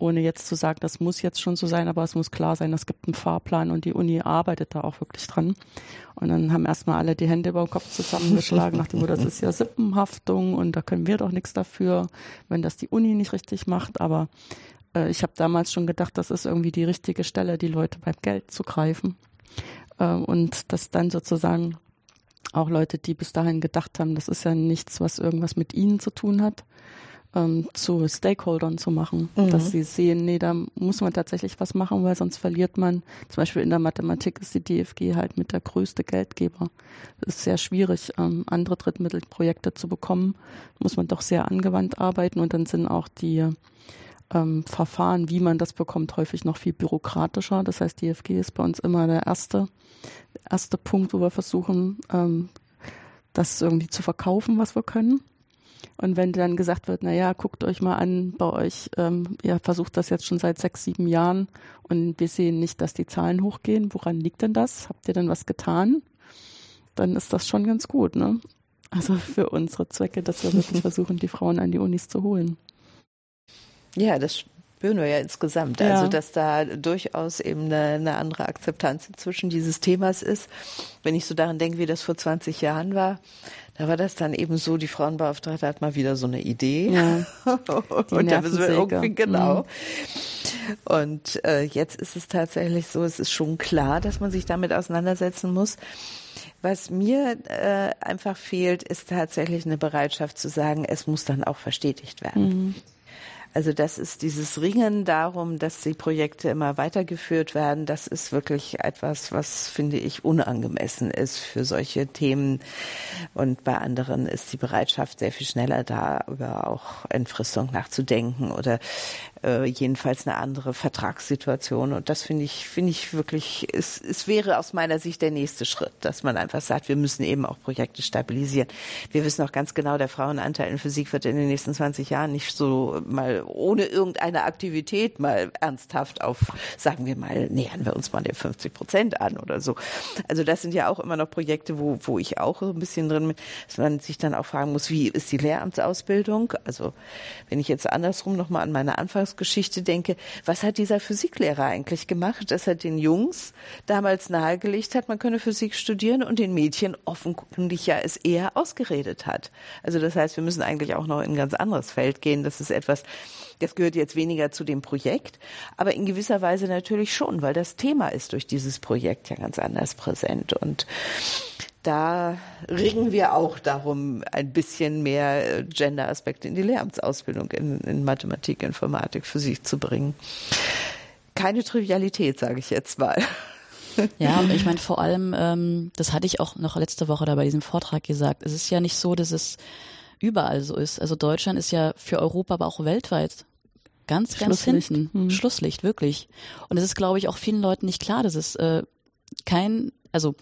ohne jetzt zu sagen, das muss jetzt schon so sein, aber es muss klar sein, es gibt einen Fahrplan und die Uni arbeitet da auch wirklich dran. Und dann haben erstmal alle die Hände über den Kopf zusammengeschlagen, nach dem, das ist ja Sippenhaftung und da können wir doch nichts dafür, wenn das die Uni nicht richtig macht. Aber äh, ich habe damals schon gedacht, das ist irgendwie die richtige Stelle, die Leute beim Geld zu greifen. Äh, und das dann sozusagen auch Leute, die bis dahin gedacht haben, das ist ja nichts, was irgendwas mit ihnen zu tun hat, ähm, zu Stakeholdern zu machen, mhm. dass sie sehen, nee, da muss man tatsächlich was machen, weil sonst verliert man. Zum Beispiel in der Mathematik ist die DFG halt mit der größte Geldgeber. Es ist sehr schwierig, ähm, andere Drittmittelprojekte zu bekommen. Muss man doch sehr angewandt arbeiten und dann sind auch die ähm, Verfahren, wie man das bekommt, häufig noch viel bürokratischer. Das heißt, DFG ist bei uns immer der erste, erste Punkt, wo wir versuchen, ähm, das irgendwie zu verkaufen, was wir können. Und wenn dann gesagt wird, na ja, guckt euch mal an, bei euch, ähm, ihr versucht das jetzt schon seit sechs, sieben Jahren und wir sehen nicht, dass die Zahlen hochgehen. Woran liegt denn das? Habt ihr denn was getan? Dann ist das schon ganz gut, ne? Also für unsere Zwecke, dass wir wirklich (laughs) versuchen, die Frauen an die Unis zu holen.
Ja, das wir ja insgesamt. Ja. Also, dass da durchaus eben eine, eine andere Akzeptanz inzwischen dieses Themas ist. Wenn ich so daran denke, wie das vor 20 Jahren war, da war das dann eben so, die Frauenbeauftragte hat mal wieder so eine Idee. Ja, (laughs) und da müssen wir irgendwie, genau. Mhm. Und äh, jetzt ist es tatsächlich so, es ist schon klar, dass man sich damit auseinandersetzen muss. Was mir äh, einfach fehlt, ist tatsächlich eine Bereitschaft zu sagen, es muss dann auch verstetigt werden. Mhm. Also das ist dieses Ringen darum, dass die Projekte immer weitergeführt werden. Das ist wirklich etwas, was finde ich unangemessen ist für solche Themen. Und bei anderen ist die Bereitschaft sehr viel schneller da, über auch Entfristung nachzudenken oder äh, jedenfalls eine andere Vertragssituation. Und das finde ich, finde ich wirklich, es, es wäre aus meiner Sicht der nächste Schritt, dass man einfach sagt, wir müssen eben auch Projekte stabilisieren. Wir wissen auch ganz genau, der Frauenanteil in Physik wird in den nächsten 20 Jahren nicht so mal ohne irgendeine Aktivität mal ernsthaft auf, sagen wir mal, nähern wir uns mal den 50 Prozent an oder so. Also das sind ja auch immer noch Projekte, wo, wo ich auch ein bisschen drin bin, dass man sich dann auch fragen muss, wie ist die Lehramtsausbildung? Also wenn ich jetzt andersrum nochmal an meine Anfangs Anfangsgeschichte denke, was hat dieser Physiklehrer eigentlich gemacht, dass er den Jungs damals nahegelegt hat, man könne Physik studieren und den Mädchen offenkundig ja es eher ausgeredet hat. Also das heißt, wir müssen eigentlich auch noch in ein ganz anderes Feld gehen. Das ist etwas, das gehört jetzt weniger zu dem Projekt, aber in gewisser Weise natürlich schon, weil das Thema ist durch dieses Projekt ja ganz anders präsent und da ringen wir auch darum, ein bisschen mehr äh, Gender-Aspekte in die Lehramtsausbildung in, in Mathematik, Informatik, Physik zu bringen. Keine Trivialität, sage ich jetzt mal.
Ja, (laughs) ich meine vor allem, ähm, das hatte ich auch noch letzte Woche da bei diesem Vortrag gesagt, es ist ja nicht so, dass es überall so ist. Also Deutschland ist ja für Europa, aber auch weltweit ganz, ganz hinten. Hm. Schlusslicht, wirklich. Und es ist, glaube ich, auch vielen Leuten nicht klar, dass es äh, kein, also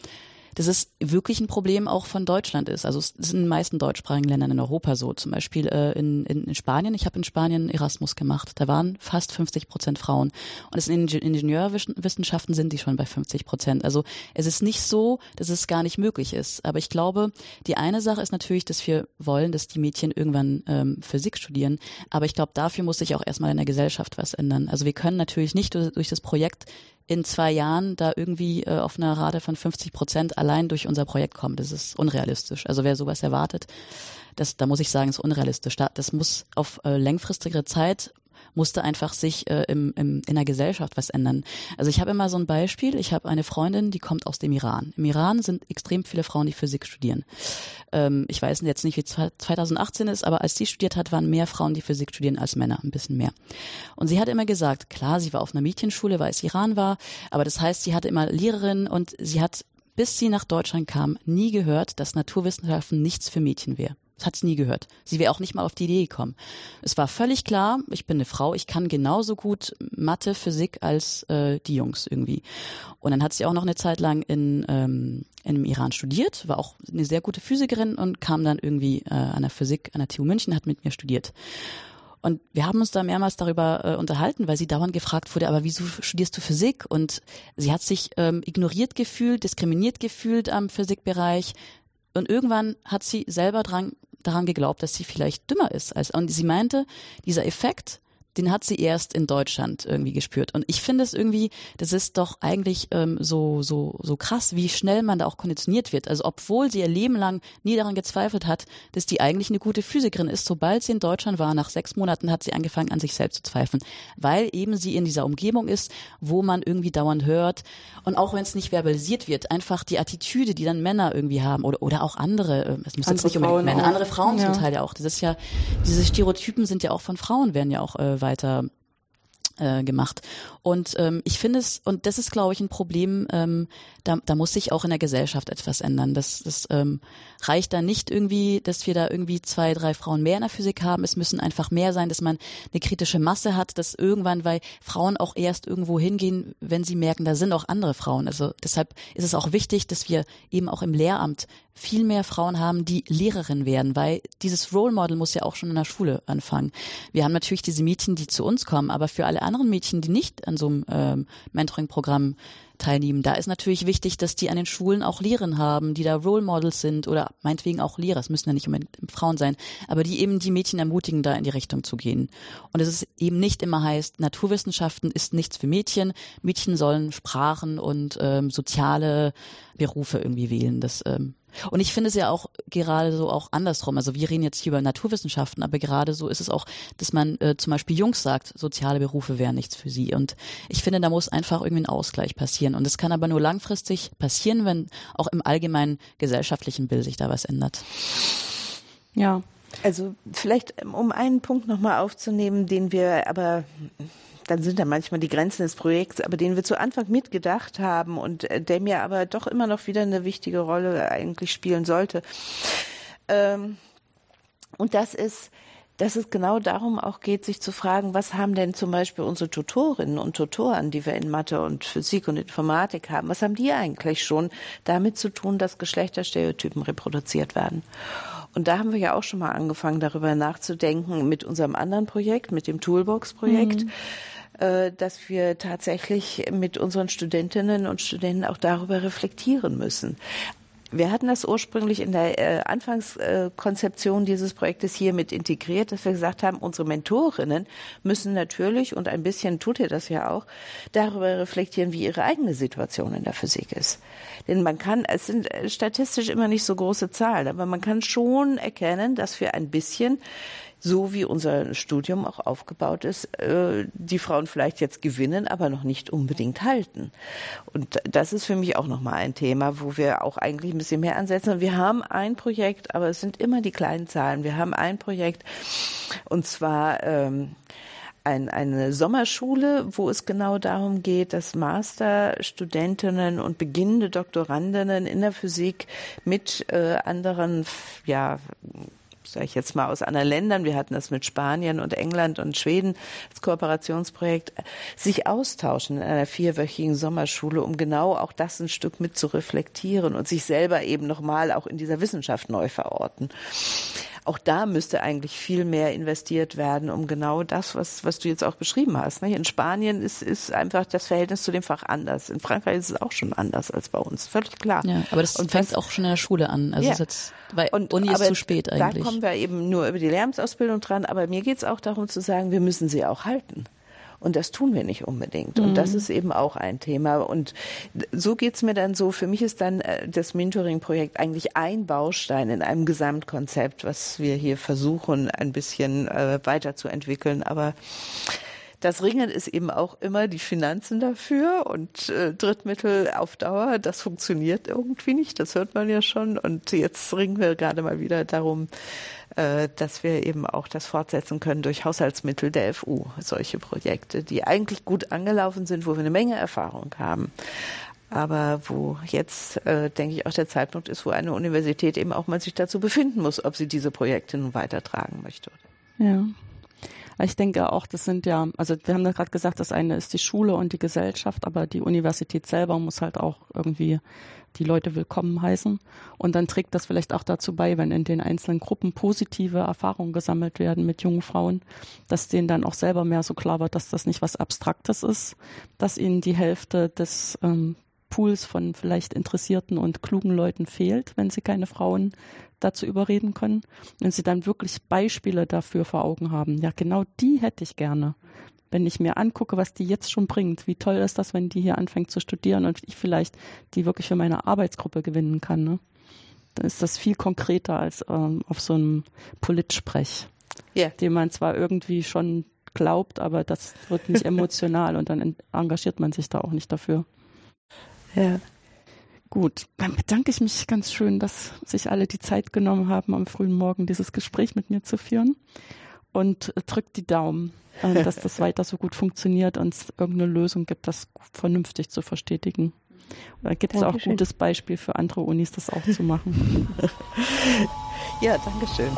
dass es wirklich ein Problem auch von Deutschland ist. Also es ist in den meisten deutschsprachigen Ländern in Europa so. Zum Beispiel äh, in, in, in Spanien. Ich habe in Spanien Erasmus gemacht. Da waren fast 50 Prozent Frauen. Und es in Ingenieurwissenschaften sind die schon bei 50 Prozent. Also es ist nicht so, dass es gar nicht möglich ist. Aber ich glaube, die eine Sache ist natürlich, dass wir wollen, dass die Mädchen irgendwann ähm, Physik studieren. Aber ich glaube, dafür muss sich auch erstmal in der Gesellschaft was ändern. Also wir können natürlich nicht durch das Projekt in zwei Jahren da irgendwie äh, auf einer Rate von 50 Prozent allein durch unser Projekt kommen. Das ist unrealistisch. Also wer sowas erwartet, das, da muss ich sagen, ist unrealistisch. Das muss auf äh, längfristigere Zeit musste einfach sich äh, im, im, in der Gesellschaft was ändern. Also ich habe immer so ein Beispiel. Ich habe eine Freundin, die kommt aus dem Iran. Im Iran sind extrem viele Frauen, die Physik studieren. Ähm, ich weiß jetzt nicht, wie 2018 ist, aber als sie studiert hat, waren mehr Frauen, die Physik studieren, als Männer, ein bisschen mehr. Und sie hat immer gesagt, klar, sie war auf einer Mädchenschule, weil es Iran war, aber das heißt, sie hatte immer Lehrerinnen und sie hat bis sie nach Deutschland kam, nie gehört, dass Naturwissenschaften nichts für Mädchen wäre. Das hat sie nie gehört. Sie wäre auch nicht mal auf die Idee gekommen. Es war völlig klar, ich bin eine Frau, ich kann genauso gut Mathe, Physik als äh, die Jungs irgendwie. Und dann hat sie auch noch eine Zeit lang in, ähm, in Iran studiert, war auch eine sehr gute Physikerin und kam dann irgendwie äh, an der Physik, an der TU München, hat mit mir studiert. Und wir haben uns da mehrmals darüber äh, unterhalten, weil sie dauernd gefragt wurde, aber wieso studierst du Physik? Und sie hat sich ähm, ignoriert gefühlt, diskriminiert gefühlt am Physikbereich. Und irgendwann hat sie selber dran daran geglaubt, dass sie vielleicht dümmer ist. Als, und sie meinte, dieser Effekt, den hat sie erst in Deutschland irgendwie gespürt. Und ich finde es irgendwie, das ist doch eigentlich ähm, so, so, so krass, wie schnell man da auch konditioniert wird. Also obwohl sie ihr Leben lang nie daran gezweifelt hat, dass die eigentlich eine gute Physikerin ist, sobald sie in Deutschland war, nach sechs Monaten hat sie angefangen, an sich selbst zu zweifeln. Weil eben sie in dieser Umgebung ist, wo man irgendwie dauernd hört. Und auch wenn es nicht verbalisiert wird, einfach die Attitüde, die dann Männer irgendwie haben oder, oder auch andere, äh, es muss andere jetzt nicht unbedingt Männer, andere Frauen ja. zum Teil ja auch. Das ist ja, diese Stereotypen sind ja auch von Frauen, werden ja auch äh, weiter äh, gemacht. Und ähm, ich finde es, und das ist, glaube ich, ein Problem, ähm, da, da muss sich auch in der Gesellschaft etwas ändern. Das, das ähm, reicht da nicht irgendwie, dass wir da irgendwie zwei, drei Frauen mehr in der Physik haben. Es müssen einfach mehr sein, dass man eine kritische Masse hat, dass irgendwann, weil Frauen auch erst irgendwo hingehen, wenn sie merken, da sind auch andere Frauen. Also deshalb ist es auch wichtig, dass wir eben auch im Lehramt viel mehr Frauen haben, die Lehrerin werden, weil dieses Role Model muss ja auch schon in der Schule anfangen. Wir haben natürlich diese Mädchen, die zu uns kommen, aber für alle anderen Mädchen, die nicht an so einem ähm, Mentoring-Programm teilnehmen. Da ist natürlich wichtig, dass die an den Schulen auch Lehren haben, die da Role Models sind oder meinetwegen auch Lehrer, es müssen ja nicht immer Frauen sein, aber die eben die Mädchen ermutigen, da in die Richtung zu gehen. Und es ist eben nicht immer heißt, Naturwissenschaften ist nichts für Mädchen. Mädchen sollen Sprachen und ähm, soziale Berufe irgendwie wählen. Das ähm, und ich finde es ja auch gerade so auch andersrum. Also wir reden jetzt hier über Naturwissenschaften, aber gerade so ist es auch, dass man äh, zum Beispiel Jungs sagt, soziale Berufe wären nichts für sie. Und ich finde, da muss einfach irgendwie ein Ausgleich passieren. Und es kann aber nur langfristig passieren, wenn auch im allgemeinen gesellschaftlichen Bild sich da was ändert.
Ja. Also vielleicht, um einen Punkt nochmal aufzunehmen, den wir aber dann sind da manchmal die Grenzen des Projekts, aber den wir zu Anfang mitgedacht haben und äh, der mir aber doch immer noch wieder eine wichtige Rolle eigentlich spielen sollte. Ähm, und das ist, dass es genau darum auch geht, sich zu fragen, was haben denn zum Beispiel unsere Tutorinnen und Tutoren, die wir in Mathe und Physik und Informatik haben, was haben die eigentlich schon damit zu tun, dass Geschlechterstereotypen reproduziert werden? Und da haben wir ja auch schon mal angefangen, darüber nachzudenken mit unserem anderen Projekt, mit dem Toolbox-Projekt. Mhm äh, dass wir tatsächlich mit unseren Studentinnen und Studenten auch darüber reflektieren müssen. Wir hatten das ursprünglich in der äh, Anfangskonzeption dieses Projektes hier mit integriert, dass wir gesagt haben, unsere Mentorinnen müssen natürlich, und ein bisschen tut ihr das ja auch, darüber reflektieren, wie ihre eigene Situation in der Physik ist. Denn man kann, es sind statistisch immer nicht so große Zahlen, aber man kann schon erkennen, dass wir ein bisschen so wie unser Studium auch aufgebaut ist, äh, die Frauen vielleicht jetzt gewinnen, aber noch nicht unbedingt halten. Und das ist für mich auch nochmal ein Thema, wo wir auch eigentlich ein bisschen mehr ansetzen. Wir haben ein Projekt, aber es sind immer die kleinen Zahlen. Wir haben ein Projekt und zwar ähm, ein, eine Sommerschule, wo es genau darum geht, dass Masterstudentinnen und beginnende Doktorandinnen in der Physik mit äh, anderen ja, sage ich jetzt mal aus anderen Ländern, wir hatten das mit Spanien und England und Schweden als Kooperationsprojekt, sich austauschen in einer vierwöchigen Sommerschule, um genau auch das ein Stück mit zu reflektieren und sich selber eben nochmal auch in dieser Wissenschaft neu verorten auch da müsste eigentlich viel mehr investiert werden, um genau das, was, was du jetzt auch beschrieben hast. In Spanien ist, ist einfach das Verhältnis zu dem Fach anders. In Frankreich ist es auch schon anders als bei uns. Völlig klar.
Ja, aber das und fängt auch schon in der Schule an. Also ja. ist jetzt, weil und, Uni ist zu spät eigentlich.
Da kommen wir eben nur über die Lehramtsausbildung dran. Aber mir geht es auch darum zu sagen, wir müssen sie auch halten. Und das tun wir nicht unbedingt. Und das mhm. ist eben auch ein Thema. Und so geht's mir dann so. Für mich ist dann äh, das Mentoring-Projekt eigentlich ein Baustein in einem Gesamtkonzept, was wir hier versuchen, ein bisschen äh, weiterzuentwickeln. Aber das Ringen ist eben auch immer die Finanzen dafür und äh, Drittmittel auf Dauer, das funktioniert irgendwie nicht, das hört man ja schon. Und jetzt ringen wir gerade mal wieder darum, äh, dass wir eben auch das fortsetzen können durch Haushaltsmittel der FU, solche Projekte, die eigentlich gut angelaufen sind, wo wir eine Menge Erfahrung haben. Aber wo jetzt, äh, denke ich, auch der Zeitpunkt ist, wo eine Universität eben auch mal sich dazu befinden muss, ob sie diese Projekte nun weitertragen möchte.
Ja. Ich denke auch, das sind ja, also wir haben ja gerade gesagt, das eine ist die Schule und die Gesellschaft, aber die Universität selber muss halt auch irgendwie die Leute willkommen heißen. Und dann trägt das vielleicht auch dazu bei, wenn in den einzelnen Gruppen positive Erfahrungen gesammelt werden mit jungen Frauen, dass denen dann auch selber mehr so klar wird, dass das nicht was Abstraktes ist, dass ihnen die Hälfte des ähm, Pools von vielleicht interessierten und klugen Leuten fehlt, wenn sie keine Frauen dazu überreden können. Wenn sie dann wirklich Beispiele dafür vor Augen haben. Ja, genau die hätte ich gerne. Wenn ich mir angucke, was die jetzt schon bringt, wie toll ist das, wenn die hier anfängt zu studieren und ich vielleicht die wirklich für meine Arbeitsgruppe gewinnen kann. Ne? Dann ist das viel konkreter als ähm, auf so einem Politsprech, yeah. den man zwar irgendwie schon glaubt, aber das wird nicht (laughs) emotional und dann engagiert man sich da auch nicht dafür. Ja. Gut, dann bedanke ich mich ganz schön, dass sich alle die Zeit genommen haben, am frühen Morgen dieses Gespräch mit mir zu führen. Und drückt die Daumen, äh, dass das (laughs) weiter so gut funktioniert und es irgendeine Lösung gibt, das vernünftig zu verstetigen. Da gibt es auch ein gutes Beispiel für andere Unis, das auch zu machen. (laughs)
ja, danke schön.